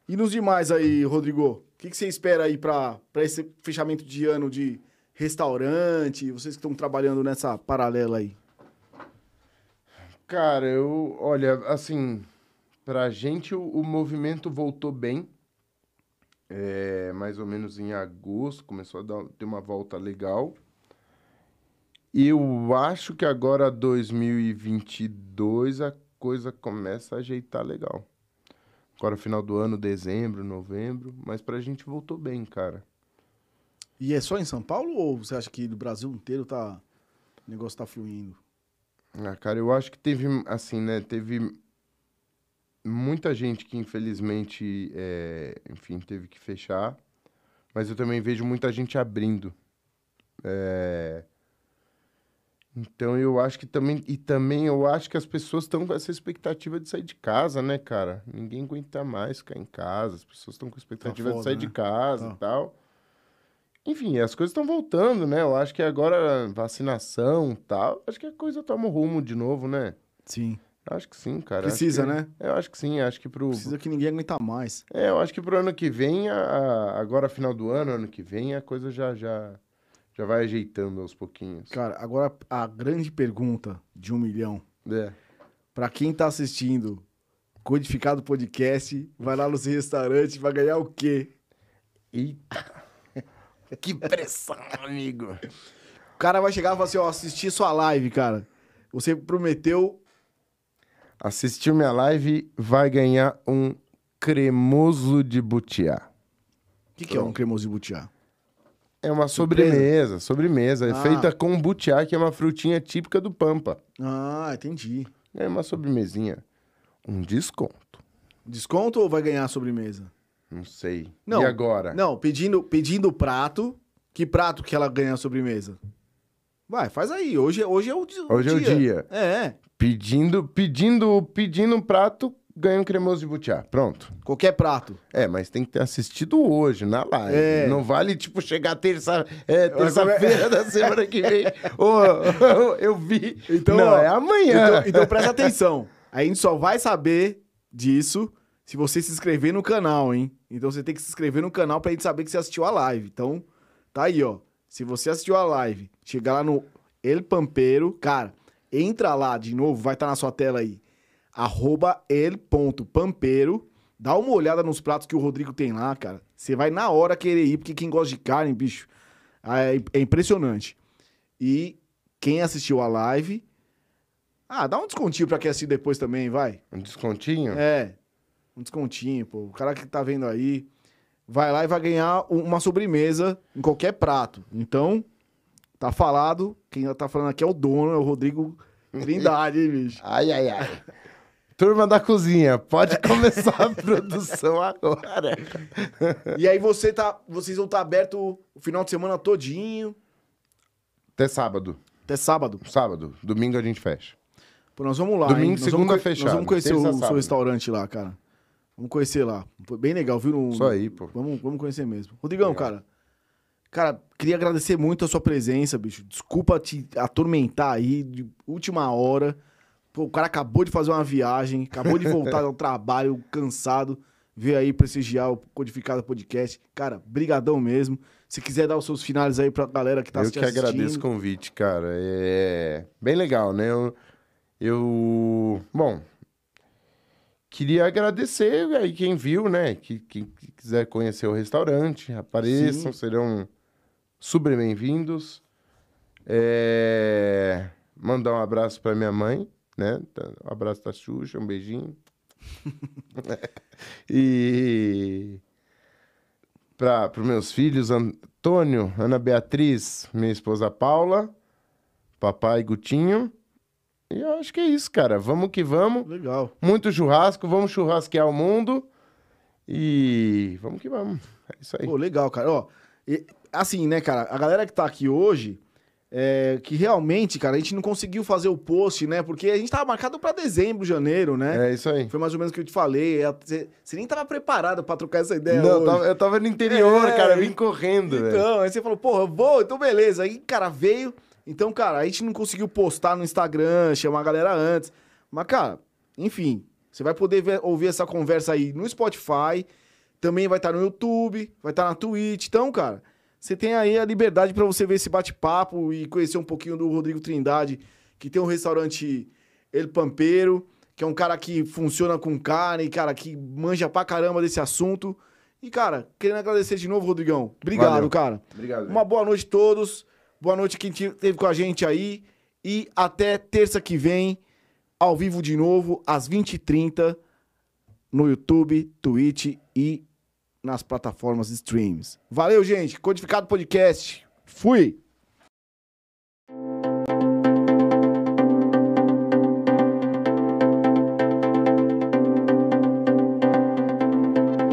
Speaker 2: E nos demais aí, Rodrigo, o que, que você espera aí pra esse fechamento de ano de restaurante? Vocês que estão trabalhando nessa paralela aí.
Speaker 3: Cara, eu, olha, assim, pra gente o, o movimento voltou bem. É, mais ou menos em agosto, começou a dar, ter uma volta legal. E eu acho que agora 2022 a coisa começa a ajeitar legal. Agora final do ano, dezembro, novembro, mas pra gente voltou bem, cara.
Speaker 2: E é só em São Paulo ou você acha que no Brasil inteiro tá... o negócio tá fluindo?
Speaker 3: Ah, cara, eu acho que teve, assim, né, teve muita gente que infelizmente, é, enfim, teve que fechar, mas eu também vejo muita gente abrindo. É... Então eu acho que também. E também eu acho que as pessoas estão com essa expectativa de sair de casa, né, cara? Ninguém aguenta mais ficar em casa. As pessoas estão com expectativa
Speaker 2: foda,
Speaker 3: de sair
Speaker 2: né?
Speaker 3: de casa
Speaker 2: Tá.
Speaker 3: e tal. Enfim, as coisas estão voltando, né? Eu acho que agora vacinação e tal. Acho que a coisa toma um rumo de novo, né?
Speaker 2: Sim.
Speaker 3: Acho que sim, cara.
Speaker 2: Precisa,
Speaker 3: que-
Speaker 2: né?
Speaker 3: Eu acho que sim. Acho que pro.
Speaker 2: Precisa que ninguém aguenta mais.
Speaker 3: É, eu acho que pro ano que vem, a- a- agora final do ano, ano que vem, a coisa já, já, já vai ajeitando aos pouquinhos.
Speaker 2: Cara, agora a grande pergunta de um milhão.
Speaker 3: É.
Speaker 2: Pra quem tá assistindo Codificado Podcast, vai lá no seu restaurante, vai ganhar o quê?
Speaker 3: Eita. que pressão, amigo.
Speaker 2: O cara vai chegar e falar assim, ó, assisti sua live, cara. Você prometeu...
Speaker 3: Assistiu minha live, vai ganhar um cremoso de butiá.
Speaker 2: O que, que é um cremoso de butiá?
Speaker 3: É uma
Speaker 2: Surpresa.
Speaker 3: sobremesa, sobremesa. É
Speaker 2: Ah.
Speaker 3: feita com butiá, que é uma frutinha típica do Pampa.
Speaker 2: Ah, entendi.
Speaker 3: É uma sobremesinha. Um desconto.
Speaker 2: Desconto ou vai ganhar a sobremesa?
Speaker 3: Não sei.
Speaker 2: Não.
Speaker 3: E agora?
Speaker 2: Não, pedindo, pedindo prato. Que prato que ela ganha a sobremesa? Vai, faz aí. Hoje, hoje é o, di-
Speaker 3: Hoje é o dia.
Speaker 2: É,
Speaker 3: Pedindo, pedindo, pedindo um prato, ganha um cremoso de butiá. Pronto.
Speaker 2: qualquer prato.
Speaker 3: É, mas tem que ter assistido hoje, na live.
Speaker 2: É.
Speaker 3: Não vale, tipo, chegar terça, é, terça-feira da semana que vem. Ô, eu vi.
Speaker 2: Então,
Speaker 3: Não,
Speaker 2: ó,
Speaker 3: é amanhã.
Speaker 2: Então, então presta atenção. A gente só vai saber disso se você se inscrever no canal, hein? Então você tem que se inscrever no canal pra gente saber que você assistiu a live. Então, tá aí, ó. Se você assistiu a live, chegar lá no El Pampeiro, cara, entra lá de novo, vai estar na sua tela aí. Arroba el.pampeiro. Dá uma olhada nos pratos que o Rodrigo tem lá, cara. Você vai na hora querer ir, porque quem gosta de carne, bicho, é, é impressionante. E quem assistiu a live. Ah, dá um descontinho pra quem assistir depois também, vai.
Speaker 3: Um descontinho?
Speaker 2: É, um descontinho, pô. O cara que tá vendo aí vai lá e vai ganhar uma sobremesa em qualquer prato. Então, tá falado. Quem tá falando aqui é o dono, é o Rodrigo Trindade, hein, bicho.
Speaker 3: Ai, ai, ai. Turma da cozinha, pode começar a produção agora.
Speaker 2: E aí você tá, vocês vão estar aberto o final de semana todinho,
Speaker 3: Até sábado.
Speaker 2: até sábado.
Speaker 3: Sábado. Domingo a gente fecha.
Speaker 2: Pô, nós vamos lá.
Speaker 3: Domingo
Speaker 2: hein?
Speaker 3: e
Speaker 2: Nós
Speaker 3: segunda
Speaker 2: vamos, conhe-
Speaker 3: fechado.
Speaker 2: Nós vamos conhecer o seu restaurante lá, cara. Vamos conhecer lá. Foi bem legal, viu?
Speaker 3: Isso aí, pô.
Speaker 2: Vamos, vamos conhecer mesmo. Rodrigão,
Speaker 3: Legal.
Speaker 2: cara. Cara, queria agradecer muito a sua presença, bicho. Desculpa te atormentar aí de última hora. Pô, o cara acabou de fazer uma viagem, acabou de voltar ao trabalho, cansado. Veio aí prestigiar o Codificado Podcast. Cara, brigadão mesmo. Se quiser dar os seus finais aí pra galera que tá
Speaker 3: eu
Speaker 2: te
Speaker 3: que agradeço o
Speaker 2: assistindo.
Speaker 3: convite, cara. É bem legal, né? Eu, eu- bom, queria agradecer aí quem viu, né? Que, quem quiser conhecer o restaurante, apareçam,
Speaker 2: Sim.
Speaker 3: serão super bem-vindos. É, Mandar um abraço pra minha mãe, né? Tá- Um abraço da Xuxa, um beijinho. e para os meus filhos, Antônio, Ana Beatriz, minha esposa Paula, papai Gutinho. E eu acho que é isso, cara. Vamos que vamos.
Speaker 2: Legal.
Speaker 3: Muito churrasco, vamos churrasquear o mundo. E vamos que vamos. É isso aí.
Speaker 2: Pô, legal, cara. Ó, e- assim, né, cara, a galera que tá aqui hoje, é, que realmente, cara, a gente não conseguiu fazer o post, né? Porque a gente tava marcado pra dezembro, janeiro, né?
Speaker 3: É isso aí.
Speaker 2: Foi mais ou menos o que eu te falei. é, Você nem tava preparado pra trocar essa ideia
Speaker 3: Não, eu
Speaker 2: hoje.
Speaker 3: tava, eu tava no interior,
Speaker 2: É,
Speaker 3: cara, vim correndo, velho.
Speaker 2: Então, aí você falou, porra, eu vou, então beleza. Aí, cara, veio. Então, cara, a gente não conseguiu postar no Instagram, chamar a galera antes. Mas, cara, enfim, você vai poder ver- ouvir essa conversa aí no Spotify, também vai estar no YouTube, vai estar na Twitch. Então, cara, você tem aí a liberdade pra você ver esse bate-papo e conhecer um pouquinho do Rodrigo Trindade, que tem um restaurante El Pampeiro, que é um cara que funciona com carne, cara, que manja pra caramba desse assunto. E, cara, querendo agradecer de novo, Rodrigão. Obrigado,
Speaker 3: Valeu.
Speaker 2: cara.
Speaker 3: Obrigado.
Speaker 2: Uma boa noite a todos. Boa noite quem te- teve com a gente aí. E até terça que vem, ao vivo de novo, às 20h30, no YouTube, Twitch e nas plataformas de streams. Valeu, gente. Codificado Podcast. Fui!